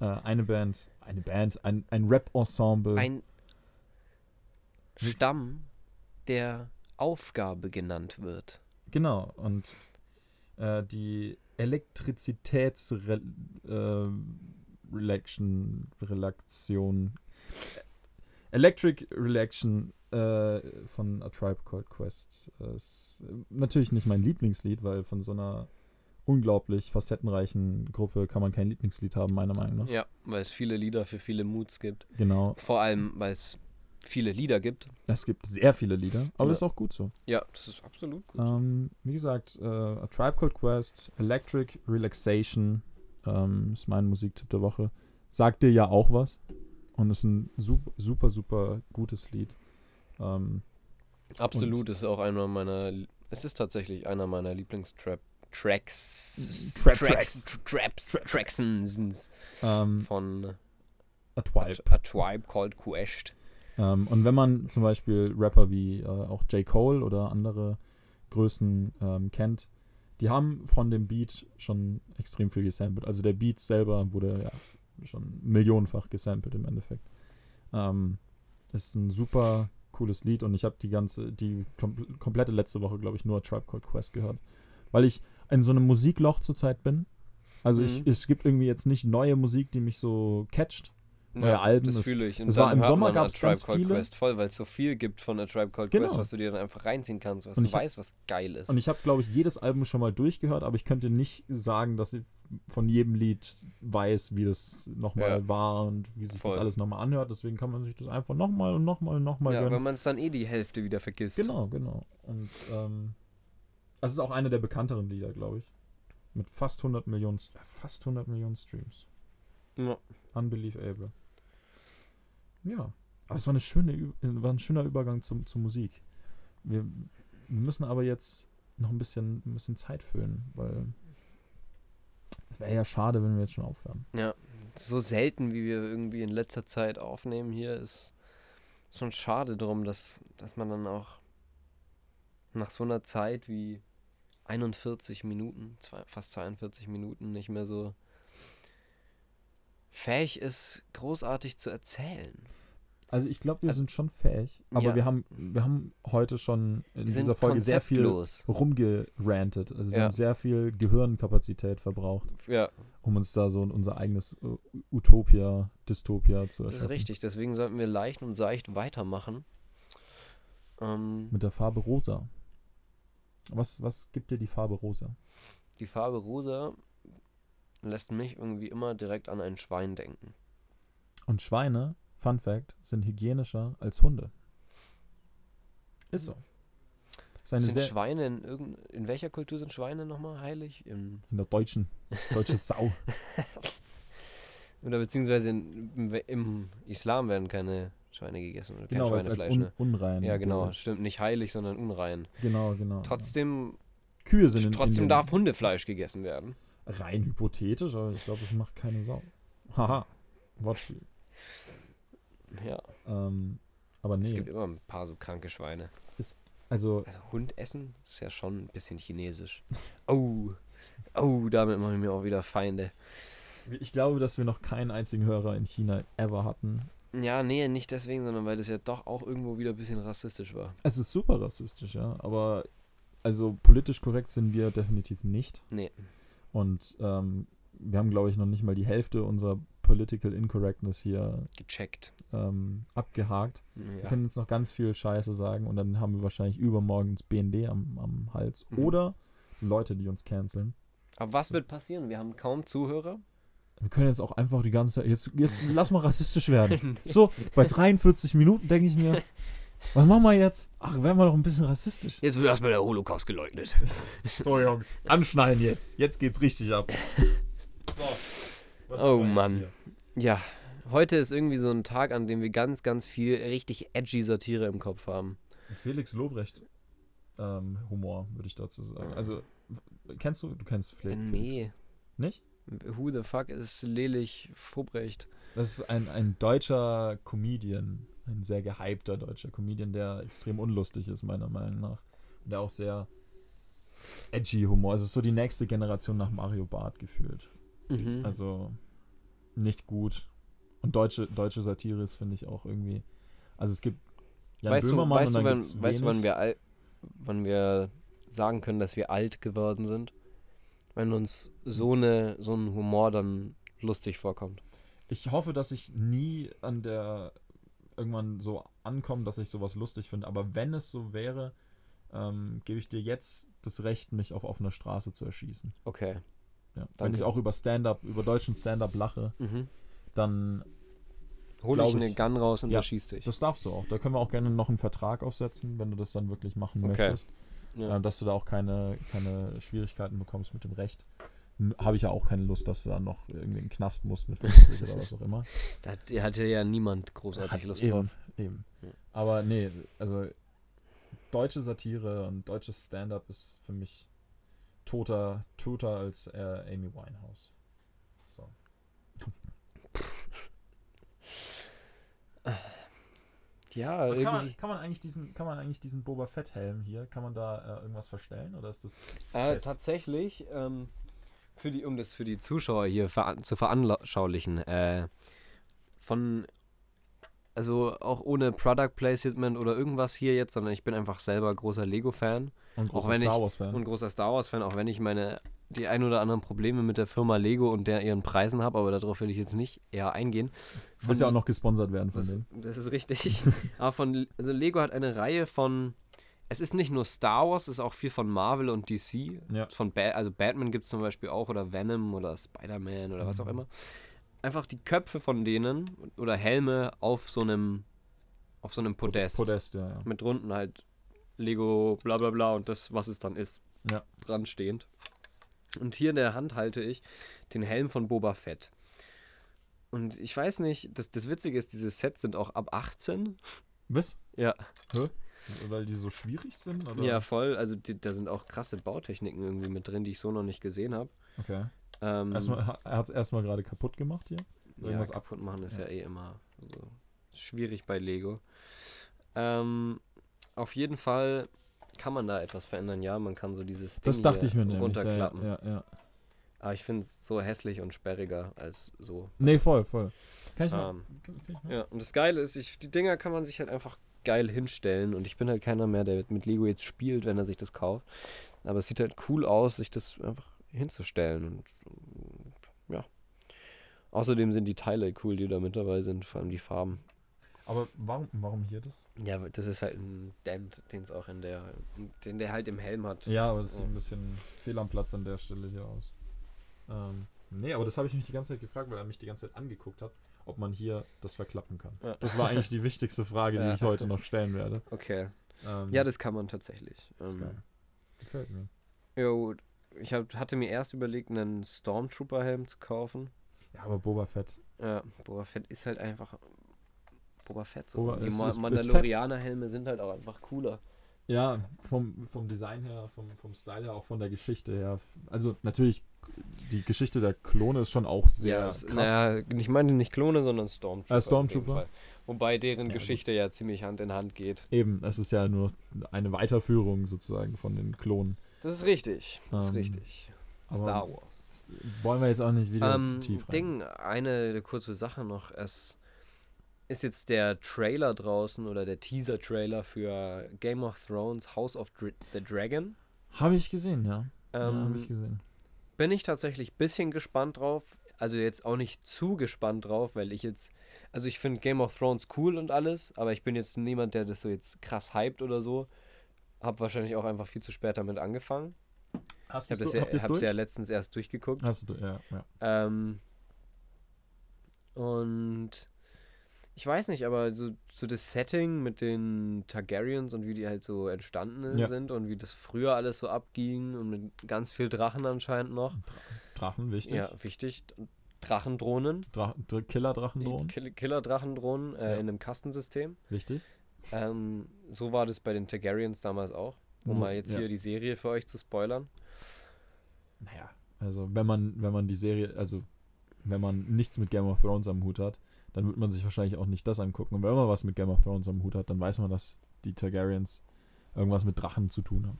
[SPEAKER 1] äh, eine Band, eine Band, ein, ein Rap-Ensemble.
[SPEAKER 2] ein Stamm, der Aufgabe genannt wird.
[SPEAKER 1] Genau, und äh, die Elektrizitätsrelation, äh, Relation, Electric Relation äh, von A Tribe Called Quest ist äh, natürlich nicht mein Lieblingslied, weil von so einer unglaublich facettenreichen Gruppe kann man kein Lieblingslied haben, meiner Meinung nach.
[SPEAKER 2] Ja, weil es viele Lieder für viele Moods gibt.
[SPEAKER 1] Genau,
[SPEAKER 2] Vor allem, weil es viele Lieder gibt.
[SPEAKER 1] es gibt sehr viele Lieder, aber
[SPEAKER 2] Ja.
[SPEAKER 1] das ist auch gut so.
[SPEAKER 2] Ja, das ist absolut gut. so.
[SPEAKER 1] Ähm, wie gesagt, äh, A Tribe Called Quest, Electric Relaxation ähm, ist mein Musiktipp der Woche. Sagt dir ja auch was. Und ist ein super, super, super gutes Lied. Ähm,
[SPEAKER 2] Absolut ist auch einer meiner Es ist tatsächlich einer meiner Lieblingstrap Tracks.
[SPEAKER 1] Trap
[SPEAKER 2] Tracks. Traps.
[SPEAKER 1] Trap-
[SPEAKER 2] Tracksons
[SPEAKER 1] Ähm,
[SPEAKER 2] von
[SPEAKER 1] A
[SPEAKER 2] A,
[SPEAKER 1] Tribe.
[SPEAKER 2] A Tribe Called Quest.
[SPEAKER 1] Ähm, und wenn man zum Beispiel Rapper wie äh, auch J. Cole oder andere Größen ähm, kennt, die haben von dem Beat schon extrem viel gesampelt. Also der Beat selber wurde ja schon millionenfach gesampelt im Endeffekt. Ähm, ist ein super cooles Lied und ich habe die ganze, die kom komplette letzte Woche, glaube ich, nur Tribe Called Quest gehört. Weil ich in so einem Musikloch zurzeit bin. Also ich,
[SPEAKER 2] Mhm.
[SPEAKER 1] es gibt irgendwie jetzt nicht neue Musik, die mich so catcht. Neue Alben,
[SPEAKER 2] Das
[SPEAKER 1] das-
[SPEAKER 2] fühle ich. Und
[SPEAKER 1] das war im Sommer
[SPEAKER 2] A Tribe
[SPEAKER 1] ganz
[SPEAKER 2] Called
[SPEAKER 1] viele.
[SPEAKER 2] Quest voll, weil es so viel gibt von A Tribe Called
[SPEAKER 1] Genau.
[SPEAKER 2] Quest, was du dir dann einfach reinziehen kannst, was
[SPEAKER 1] Und
[SPEAKER 2] du
[SPEAKER 1] ich hab-
[SPEAKER 2] weißt, was geil ist.
[SPEAKER 1] Und ich habe, glaube ich, jedes Album schon mal durchgehört, aber ich könnte nicht sagen, dass ich von jedem Lied weiß, wie das nochmal
[SPEAKER 2] Ja.
[SPEAKER 1] war und wie sich das
[SPEAKER 2] Voll.
[SPEAKER 1] alles nochmal anhört. Deswegen kann man sich das einfach nochmal und nochmal und nochmal
[SPEAKER 2] ja,
[SPEAKER 1] gönnen.
[SPEAKER 2] weil man es dann eh die Hälfte wieder vergisst.
[SPEAKER 1] Genau, genau. Und ähm, es ist auch eine der bekannteren Lieder, glaube ich. Mit fast 100 Millionen, äh, fast 100 Millionen Streams.
[SPEAKER 2] Ja.
[SPEAKER 1] Unbelievable. Ja. Aber es war, eine schöne, äh, war ein schöner Übergang zum, zur Musik. Wir, wir müssen aber jetzt noch ein bisschen, ein bisschen Zeit füllen, weil es wäre ja schade, wenn wir jetzt schon aufhören.
[SPEAKER 2] Ja, so selten, wie wir irgendwie in letzter Zeit aufnehmen hier, ist schon schade drum, dass, dass man dann auch nach so einer Zeit wie 41 Minuten, zwei, fast 42 Minuten nicht mehr so fähig ist, großartig zu erzählen.
[SPEAKER 1] Also ich glaube, wir
[SPEAKER 2] Also-
[SPEAKER 1] sind schon fähig, aber
[SPEAKER 2] Ja.
[SPEAKER 1] wir haben, wir haben heute schon in
[SPEAKER 2] Wir
[SPEAKER 1] dieser Folge sehr viel rumgerantet. Also wir
[SPEAKER 2] Ja.
[SPEAKER 1] haben sehr viel Gehirnkapazität verbraucht,
[SPEAKER 2] Ja,
[SPEAKER 1] um uns da so unser eigenes äh, Utopia, Dystopia zu
[SPEAKER 2] das
[SPEAKER 1] erschaffen.
[SPEAKER 2] ist richtig. Deswegen sollten wir leicht und seicht weitermachen. Ähm,
[SPEAKER 1] Mit der Farbe rosa. Was, was gibt dir die Farbe rosa?
[SPEAKER 2] die Farbe rosa lässt mich irgendwie immer direkt an ein Schwein denken.
[SPEAKER 1] Und Schweine, Fun Fact, sind hygienischer als Hunde. Ist so. Ist
[SPEAKER 2] Sind Schweine in irgend in welcher Kultur sind Schweine nochmal heilig? In,
[SPEAKER 1] in der deutschen, deutsche Sau.
[SPEAKER 2] oder beziehungsweise in, im, im Islam werden keine Schweine gegessen oder kein
[SPEAKER 1] Genau, weil es als
[SPEAKER 2] Schweinefleisch,
[SPEAKER 1] un,
[SPEAKER 2] ne?
[SPEAKER 1] unrein.
[SPEAKER 2] Ja, genau, stimmt, nicht heilig, sondern unrein.
[SPEAKER 1] Genau, genau.
[SPEAKER 2] Trotzdem,
[SPEAKER 1] Kühe sind in,
[SPEAKER 2] trotzdem
[SPEAKER 1] in
[SPEAKER 2] darf Hundefleisch gegessen werden.
[SPEAKER 1] Rein hypothetisch, aber ich glaube, das macht keine Sau. Haha. Wortspiel.
[SPEAKER 2] Ja,
[SPEAKER 1] Ähm, aber
[SPEAKER 2] es
[SPEAKER 1] nee,
[SPEAKER 2] gibt immer ein paar so kranke Schweine.
[SPEAKER 1] also
[SPEAKER 2] Also Hund essen ist ja schon ein bisschen chinesisch. Oh, oh, damit machen wir auch wieder Feinde.
[SPEAKER 1] ich glaube, dass wir noch keinen einzigen Hörer in China ever hatten.
[SPEAKER 2] Ja, nee, nicht deswegen, sondern weil das ja doch auch irgendwo wieder ein bisschen rassistisch war.
[SPEAKER 1] Es ist super rassistisch, ja, aber also politisch korrekt sind wir definitiv nicht.
[SPEAKER 2] Nee.
[SPEAKER 1] Und ähm, wir haben, glaube ich, noch nicht mal die Hälfte unserer Political Incorrectness hier
[SPEAKER 2] Gecheckt.
[SPEAKER 1] ähm, abgehakt. Wir
[SPEAKER 2] Ja.
[SPEAKER 1] können jetzt noch ganz viel Scheiße sagen und dann haben wir wahrscheinlich übermorgen das BND am, am Hals.
[SPEAKER 2] Mhm.
[SPEAKER 1] Oder Leute, die uns canceln.
[SPEAKER 2] Aber was wird passieren? Wir haben kaum Zuhörer.
[SPEAKER 1] Wir können jetzt auch einfach die ganze Zeit. Jetzt, jetzt lass mal rassistisch werden. So, bei 43 Minuten denke ich mir, was machen wir jetzt? Ach, werden wir doch ein bisschen rassistisch.
[SPEAKER 2] Jetzt wird erstmal der Holocaust geleugnet.
[SPEAKER 1] So, Jungs, anschnallen jetzt. Jetzt geht's richtig ab. So.
[SPEAKER 2] Oh, Mann. Ja, heute ist irgendwie so ein Tag, an dem wir ganz, ganz viel richtig edgy Satire im Kopf haben.
[SPEAKER 1] Felix Lobrecht ähm, Humor, würde ich dazu sagen. Also, kennst du? Du kennst Fe- Felix?
[SPEAKER 2] nee.
[SPEAKER 1] Nicht?
[SPEAKER 2] Who the fuck ist Lelich Vobrecht?
[SPEAKER 1] Das ist ein, ein deutscher Comedian, ein sehr gehypter deutscher Comedian, der extrem unlustig ist, meiner Meinung nach. Und der auch sehr edgy Humor. Es ist so die nächste Generation nach Mario Barth gefühlt.
[SPEAKER 2] Mhm.
[SPEAKER 1] Also nicht gut. Und deutsche, deutsche Satire ist, finde ich, auch irgendwie. Also es gibt Jan
[SPEAKER 2] weißt du,
[SPEAKER 1] Böhmermann
[SPEAKER 2] weißt, du,
[SPEAKER 1] und dann
[SPEAKER 2] wann,
[SPEAKER 1] gibt's
[SPEAKER 2] weißt du, wann wir, al wann wir sagen können, dass wir alt geworden sind? Wenn uns so, eine, so ein Humor dann lustig vorkommt.
[SPEAKER 1] Ich hoffe, dass ich nie an der irgendwann so ankomme, dass ich sowas lustig finde. Aber wenn es so wäre, ähm, gebe ich dir jetzt das Recht, mich auf offener Straße zu erschießen.
[SPEAKER 2] Okay.
[SPEAKER 1] Ja. Wenn ich auch über Stand-up, über deutschen Stand-up lache,
[SPEAKER 2] Mhm.
[SPEAKER 1] dann
[SPEAKER 2] Hol
[SPEAKER 1] Glaub
[SPEAKER 2] ich eine
[SPEAKER 1] ich.
[SPEAKER 2] Gun raus und
[SPEAKER 1] Ja,
[SPEAKER 2] erschieß dich.
[SPEAKER 1] das darfst du auch. Da können wir auch gerne noch einen Vertrag aufsetzen, wenn du das dann wirklich machen
[SPEAKER 2] Okay.
[SPEAKER 1] möchtest.
[SPEAKER 2] Ja.
[SPEAKER 1] Ähm, dass du da auch keine, keine Schwierigkeiten bekommst mit dem Recht. Habe ich ja auch keine Lust, dass du dann noch irgendwie in den Knast musst mit 50 oder was auch immer.
[SPEAKER 2] Da hat- hatte ja niemand großartig Lust
[SPEAKER 1] eben,
[SPEAKER 2] drauf.
[SPEAKER 1] Eben. Aber nee, also deutsche Satire und deutsches Stand-up ist für mich toter, toter als äh, Amy Winehouse. So.
[SPEAKER 2] Ja,
[SPEAKER 1] kann, man, kann man eigentlich diesen, kann man eigentlich diesen Boba Fett Helm hier, kann man da äh, irgendwas verstellen oder ist das
[SPEAKER 2] Äh, tatsächlich, ähm, für die, um das für die Zuschauer hier veran zu veranschaulichen, äh, von, also auch ohne Product Placement oder irgendwas hier jetzt, sondern ich bin einfach selber großer Lego-Fan
[SPEAKER 1] und großer
[SPEAKER 2] ich-
[SPEAKER 1] Star Wars Fan?
[SPEAKER 2] und großer Star Wars-Fan, auch wenn ich meine, die ein oder anderen Probleme mit der Firma Lego und der ihren Preisen habe, aber darauf will ich jetzt nicht eher eingehen.
[SPEAKER 1] Du willst ja auch noch gesponsert werden von
[SPEAKER 2] Das,
[SPEAKER 1] denen.
[SPEAKER 2] das ist richtig. Aber von, also Lego hat eine Reihe von. Es ist nicht nur Star Wars, es ist auch viel von Marvel und DC.
[SPEAKER 1] Ja.
[SPEAKER 2] Von ba also Batman gibt es zum Beispiel auch oder Venom oder Spider-Man oder was auch
[SPEAKER 1] Mhm.
[SPEAKER 2] immer. Einfach die Köpfe von denen oder Helme auf so einem auf so einem Podest.
[SPEAKER 1] Podest, ja, ja.
[SPEAKER 2] Mit runden halt Lego, bla bla bla und das, was es dann ist,
[SPEAKER 1] Ja.
[SPEAKER 2] dran stehend. Und hier in der Hand halte ich den Helm von Boba Fett. Und ich weiß nicht, das, das Witzige ist, diese Sets sind auch ab 18.
[SPEAKER 1] Was?
[SPEAKER 2] Ja,
[SPEAKER 1] Weil die so schwierig sind? Oder?
[SPEAKER 2] ja, voll. Also die, da sind auch krasse Bautechniken irgendwie mit drin, die ich so noch nicht gesehen habe.
[SPEAKER 1] Okay.
[SPEAKER 2] Ähm,
[SPEAKER 1] Erstmal, er hat es erstmal gerade kaputt gemacht hier.
[SPEAKER 2] ja,
[SPEAKER 1] irgendwas ab-
[SPEAKER 2] kaputt machen ist ja,
[SPEAKER 1] ja.
[SPEAKER 2] eh immer so schwierig bei Lego. Ähm, auf jeden Fall kann man da etwas verändern. Ja, man kann so dieses Ding
[SPEAKER 1] Das dachte
[SPEAKER 2] hier
[SPEAKER 1] ich mir nämlich. Ja, ja,
[SPEAKER 2] runterklappen.
[SPEAKER 1] ja, ja.
[SPEAKER 2] Aber ich finde es so hässlich und sperriger als so.
[SPEAKER 1] Nee, voll, voll. Kann ich mal?
[SPEAKER 2] Ähm,
[SPEAKER 1] Kann, kann ich mal?
[SPEAKER 2] Ja, und das Geile ist, ich, die Dinger kann man sich halt einfach geil hinstellen und ich bin halt keiner mehr, der mit Lego jetzt spielt, wenn er sich das kauft. Aber es sieht halt cool aus, sich das einfach hinzustellen und äh, ja. Außerdem sind die Teile cool, die da mit dabei sind, vor allem die Farben.
[SPEAKER 1] Aber warum, warum hier das?
[SPEAKER 2] Ja, weil das ist halt ein Dent, den es auch in der, den der halt im Helm hat.
[SPEAKER 1] Ja, aber es sieht ein bisschen fehl am Platz an der Stelle hier aus. Ähm, nee, aber das habe ich mich die ganze Zeit gefragt, weil er mich die ganze Zeit angeguckt hat, ob man hier das verklappen kann.
[SPEAKER 2] Ja.
[SPEAKER 1] Das war eigentlich die wichtigste Frage, die
[SPEAKER 2] Ja.
[SPEAKER 1] ich heute noch stellen werde.
[SPEAKER 2] Okay.
[SPEAKER 1] Ähm,
[SPEAKER 2] Ja, das kann man tatsächlich.
[SPEAKER 1] ist
[SPEAKER 2] Ähm,
[SPEAKER 1] geil. Gefällt mir.
[SPEAKER 2] Jo, ich hab, hatte mir erst überlegt, einen Stormtrooper-Helm zu kaufen.
[SPEAKER 1] Ja, aber Boba Fett.
[SPEAKER 2] Ja, Boba Fett ist halt einfach Boba Fett so.
[SPEAKER 1] Boba
[SPEAKER 2] die Ma Mandalorianer-Helme sind halt auch einfach cooler.
[SPEAKER 1] Ja, vom, vom Design her, vom, vom Style her, auch von der Geschichte her. Also natürlich, die Geschichte der Klone ist schon auch sehr
[SPEAKER 2] ja,
[SPEAKER 1] krass.
[SPEAKER 2] naja, ich meine nicht Klone, sondern Stormtrooper.
[SPEAKER 1] Äh, Stormtrooper?
[SPEAKER 2] Wobei deren
[SPEAKER 1] Ja,
[SPEAKER 2] Geschichte ja ziemlich Hand in Hand geht.
[SPEAKER 1] Eben, es ist ja nur eine Weiterführung sozusagen von den Klonen.
[SPEAKER 2] Das ist richtig. Das ist
[SPEAKER 1] Ähm,
[SPEAKER 2] richtig.
[SPEAKER 1] aber
[SPEAKER 2] Star Wars.
[SPEAKER 1] Wollen wir jetzt auch nicht wieder zu
[SPEAKER 2] Ähm,
[SPEAKER 1] tief rein.
[SPEAKER 2] Ding, eine kurze Sache noch. Es ist jetzt der Trailer draußen oder der Teaser-Trailer für Game of Thrones House of Dr the Dragon.
[SPEAKER 1] Habe ich gesehen, ja. ja
[SPEAKER 2] Ähm,
[SPEAKER 1] habe ich gesehen.
[SPEAKER 2] bin ich tatsächlich ein bisschen gespannt drauf. Also jetzt auch nicht zu gespannt drauf, weil ich jetzt, also ich finde Game of Thrones cool und alles, aber ich bin jetzt niemand, der das so jetzt krass hypt oder so. Hab wahrscheinlich auch einfach viel zu spät damit angefangen.
[SPEAKER 1] Hast
[SPEAKER 2] Ich habe das ja, hab's
[SPEAKER 1] durch?
[SPEAKER 2] ja letztens erst durchgeguckt.
[SPEAKER 1] Hast du, ja, ja.
[SPEAKER 2] Ähm, und ich weiß nicht, aber so, so das Setting mit den Targaryens und wie die halt so entstanden
[SPEAKER 1] Ja.
[SPEAKER 2] sind und wie das früher alles so abging und mit ganz viel Drachen anscheinend noch.
[SPEAKER 1] Drachen, wichtig.
[SPEAKER 2] Ja, wichtig. Drachendrohnen.
[SPEAKER 1] Dra Dr Killer-Drachendrohnen,
[SPEAKER 2] Kill Killer-Drachendrohnen äh,
[SPEAKER 1] Ja.
[SPEAKER 2] in einem Kastensystem.
[SPEAKER 1] wichtig.
[SPEAKER 2] Ähm, so war das bei den Targaryens damals auch. Um mal jetzt
[SPEAKER 1] ja.
[SPEAKER 2] hier die Serie für euch zu spoilern.
[SPEAKER 1] Naja, also wenn man, wenn man die Serie, also wenn man nichts mit Game of Thrones am Hut hat, dann wird man sich wahrscheinlich auch nicht das angucken. Und wenn man was mit Game of Thrones am Hut hat, dann weiß man, dass die Targaryens irgendwas mit Drachen zu tun haben.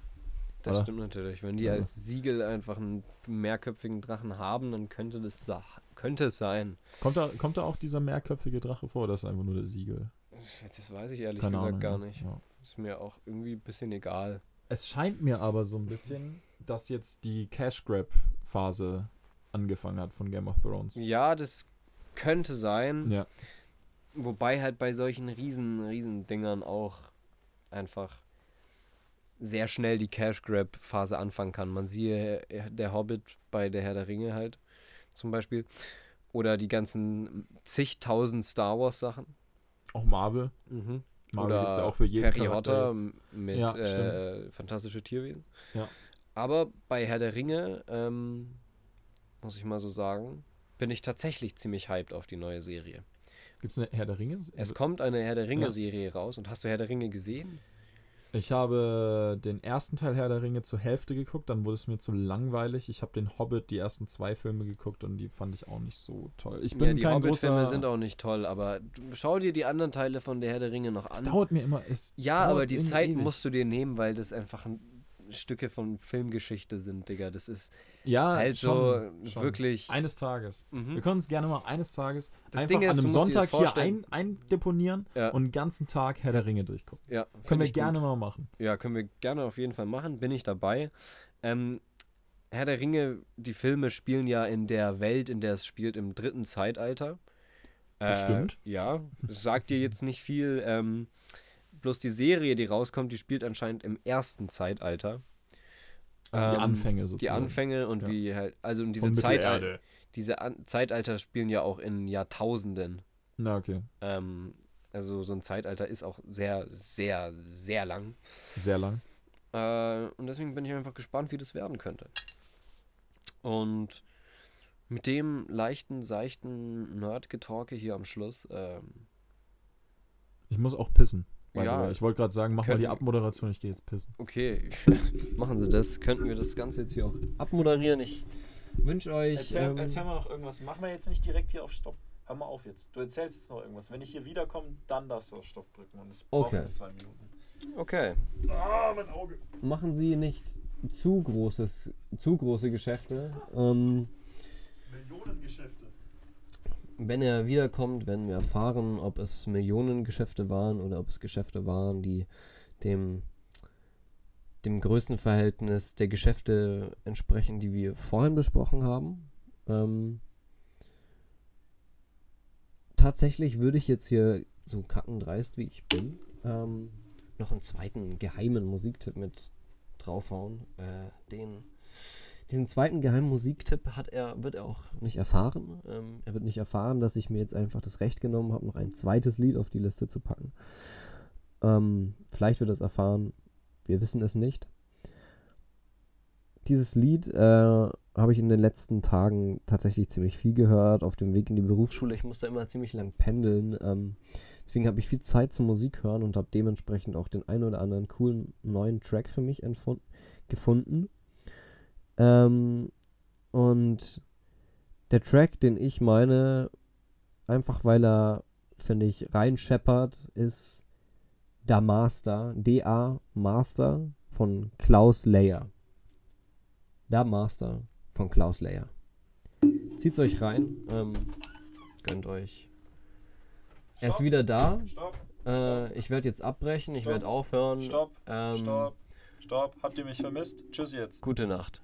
[SPEAKER 2] Das
[SPEAKER 1] Oder?
[SPEAKER 2] stimmt natürlich. Wenn die
[SPEAKER 1] Ja.
[SPEAKER 2] als Siegel einfach einen mehrköpfigen Drachen haben, dann könnte das könnte es sein.
[SPEAKER 1] Kommt da, kommt da auch dieser mehrköpfige Drache vor oder ist einfach nur der Siegel?
[SPEAKER 2] Das weiß ich ehrlich
[SPEAKER 1] Keine
[SPEAKER 2] gesagt
[SPEAKER 1] Ahnung.
[SPEAKER 2] gar
[SPEAKER 1] ja.
[SPEAKER 2] nicht.
[SPEAKER 1] Ja.
[SPEAKER 2] Ist mir auch irgendwie ein bisschen egal.
[SPEAKER 1] Es scheint mir aber so ein bisschen, dass jetzt die Cash Grab Phase angefangen hat von Game of Thrones.
[SPEAKER 2] Ja, das könnte sein.
[SPEAKER 1] Ja,
[SPEAKER 2] Wobei halt bei solchen riesen, riesen Dingern auch einfach sehr schnell die Cash Grab Phase anfangen kann. Man siehe äh, der Hobbit bei der Herr der Ringe halt zum Beispiel. Oder die ganzen zigtausend Star Wars Sachen.
[SPEAKER 1] auch Marvel.
[SPEAKER 2] Mhm.
[SPEAKER 1] Marvel gibt es ja auch für jeden
[SPEAKER 2] Harry Potter mit
[SPEAKER 1] Ja,
[SPEAKER 2] äh, Fantastische Tierwesen.
[SPEAKER 1] Ja.
[SPEAKER 2] Aber bei Herr der Ringe, ähm, muss ich mal so sagen, bin ich tatsächlich ziemlich hyped auf die neue Serie.
[SPEAKER 1] Gibt es eine Herr der Ringe?
[SPEAKER 2] Es kommt eine Herr der Ringe-Serie raus. Und hast du Herr der Ringe gesehen?
[SPEAKER 1] Ich habe den ersten Teil Herr der Ringe zur Hälfte geguckt, dann wurde es mir zu langweilig. Ich habe den Hobbit, die ersten zwei Filme geguckt und die fand ich auch nicht so toll. Ich bin
[SPEAKER 2] ja, die
[SPEAKER 1] kein
[SPEAKER 2] Hobbit-Filme
[SPEAKER 1] großer.
[SPEAKER 2] sind auch nicht toll, aber schau dir die anderen Teile von Der Herr der Ringe noch
[SPEAKER 1] es
[SPEAKER 2] an.
[SPEAKER 1] dauert mir immer. Es
[SPEAKER 2] Ja, aber die Zeit
[SPEAKER 1] ewig.
[SPEAKER 2] musst du dir nehmen, weil das einfach ein Stücke von Filmgeschichte sind, Digga. Das ist
[SPEAKER 1] ja,
[SPEAKER 2] halt
[SPEAKER 1] schon,
[SPEAKER 2] so
[SPEAKER 1] schon.
[SPEAKER 2] wirklich.
[SPEAKER 1] Eines Tages. Wir
[SPEAKER 2] Mhm.
[SPEAKER 1] können uns gerne mal eines Tages
[SPEAKER 2] Das
[SPEAKER 1] einfach
[SPEAKER 2] ist,
[SPEAKER 1] an einem Sonntag hier ein, eindeponieren
[SPEAKER 2] Ja.
[SPEAKER 1] und den ganzen Tag Herr der Ringe durchgucken.
[SPEAKER 2] Ja,
[SPEAKER 1] Können wir gerne
[SPEAKER 2] Gut.
[SPEAKER 1] mal machen.
[SPEAKER 2] Ja, können wir gerne auf jeden Fall machen. Bin ich dabei. Ähm, Herr der Ringe, die Filme spielen ja in der Welt, in der es spielt, im dritten Zeitalter. Äh,
[SPEAKER 1] Bestimmt.
[SPEAKER 2] Ja, das sagt dir jetzt nicht viel. Ähm, bloß die Serie, die rauskommt, die spielt anscheinend im ersten Zeitalter.
[SPEAKER 1] Also die
[SPEAKER 2] Ähm,
[SPEAKER 1] Anfänge
[SPEAKER 2] Die
[SPEAKER 1] sozusagen.
[SPEAKER 2] Anfänge und
[SPEAKER 1] Ja.
[SPEAKER 2] wie halt, also und diese Zeitalter, diese An Zeitalter spielen ja auch in Jahrtausenden.
[SPEAKER 1] Na, okay.
[SPEAKER 2] Ähm, also so ein Zeitalter ist auch sehr, sehr, sehr lang.
[SPEAKER 1] Sehr lang.
[SPEAKER 2] Äh, und deswegen bin ich einfach gespannt, wie das werden könnte. Und mit dem leichten, seichten Nerd-Getalke hier am Schluss, ähm,
[SPEAKER 1] Ich muss auch pissen.
[SPEAKER 2] Ja.
[SPEAKER 1] Ich wollte gerade sagen, mach mal die Abmoderation, ich gehe jetzt pissen.
[SPEAKER 2] okay, machen Sie das. Könnten wir das Ganze jetzt hier auch abmoderieren. Ich wünsche euch. ähm,
[SPEAKER 1] mal noch irgendwas. Mach mal jetzt nicht direkt hier auf Stopp. Hör mal auf jetzt. Du erzählst jetzt noch irgendwas. Wenn ich hier wiederkomme, dann darfst du auf Stopp drücken. Und es
[SPEAKER 2] braucht Okay.
[SPEAKER 1] jetzt zwei Minuten.
[SPEAKER 2] okay.
[SPEAKER 1] Ah, mein Auge.
[SPEAKER 2] Machen Sie nicht zu großes, zu große Geschäfte. Ähm,
[SPEAKER 1] Millionengeschäfte.
[SPEAKER 2] Wenn er wiederkommt, werden wir erfahren, ob es Millionengeschäfte waren oder ob es Geschäfte waren, die dem, dem Größenverhältnis der Geschäfte entsprechen, die wir vorhin besprochen haben. Ähm, tatsächlich würde ich jetzt hier, so kackendreist wie ich bin, ähm, noch einen zweiten geheimen Musiktipp mit draufhauen. Äh, den diesen zweiten geheimen Musiktipp hat er, wird er auch nicht erfahren. Ähm, er wird nicht erfahren, dass ich mir jetzt einfach das Recht genommen habe, noch ein zweites Lied auf die Liste zu packen. Ähm, vielleicht wird er es erfahren, wir wissen es nicht. Dieses Lied äh, habe ich in den letzten Tagen tatsächlich ziemlich viel gehört, auf dem Weg in die Berufsschule. Ich musste immer ziemlich lang pendeln. Ähm, deswegen habe ich viel Zeit zum Musik hören und habe dementsprechend auch den einen oder anderen coolen neuen Track für mich gefunden. Ähm, und der Track, den ich meine, einfach weil er, finde ich, rein scheppert, ist Da Master, D-A Master von Klaus Layer. Da Master von Klaus Layer. Zieht's euch rein, ähm, gönnt euch. Er ist
[SPEAKER 1] Stopp.
[SPEAKER 2] wieder da.
[SPEAKER 1] Stopp,
[SPEAKER 2] Äh, ich werde jetzt abbrechen, ich
[SPEAKER 1] Stopp.
[SPEAKER 2] werde aufhören.
[SPEAKER 1] stopp,
[SPEAKER 2] Ähm,
[SPEAKER 1] stopp, stopp. Habt ihr mich vermisst? Tschüss jetzt.
[SPEAKER 2] Gute Nacht.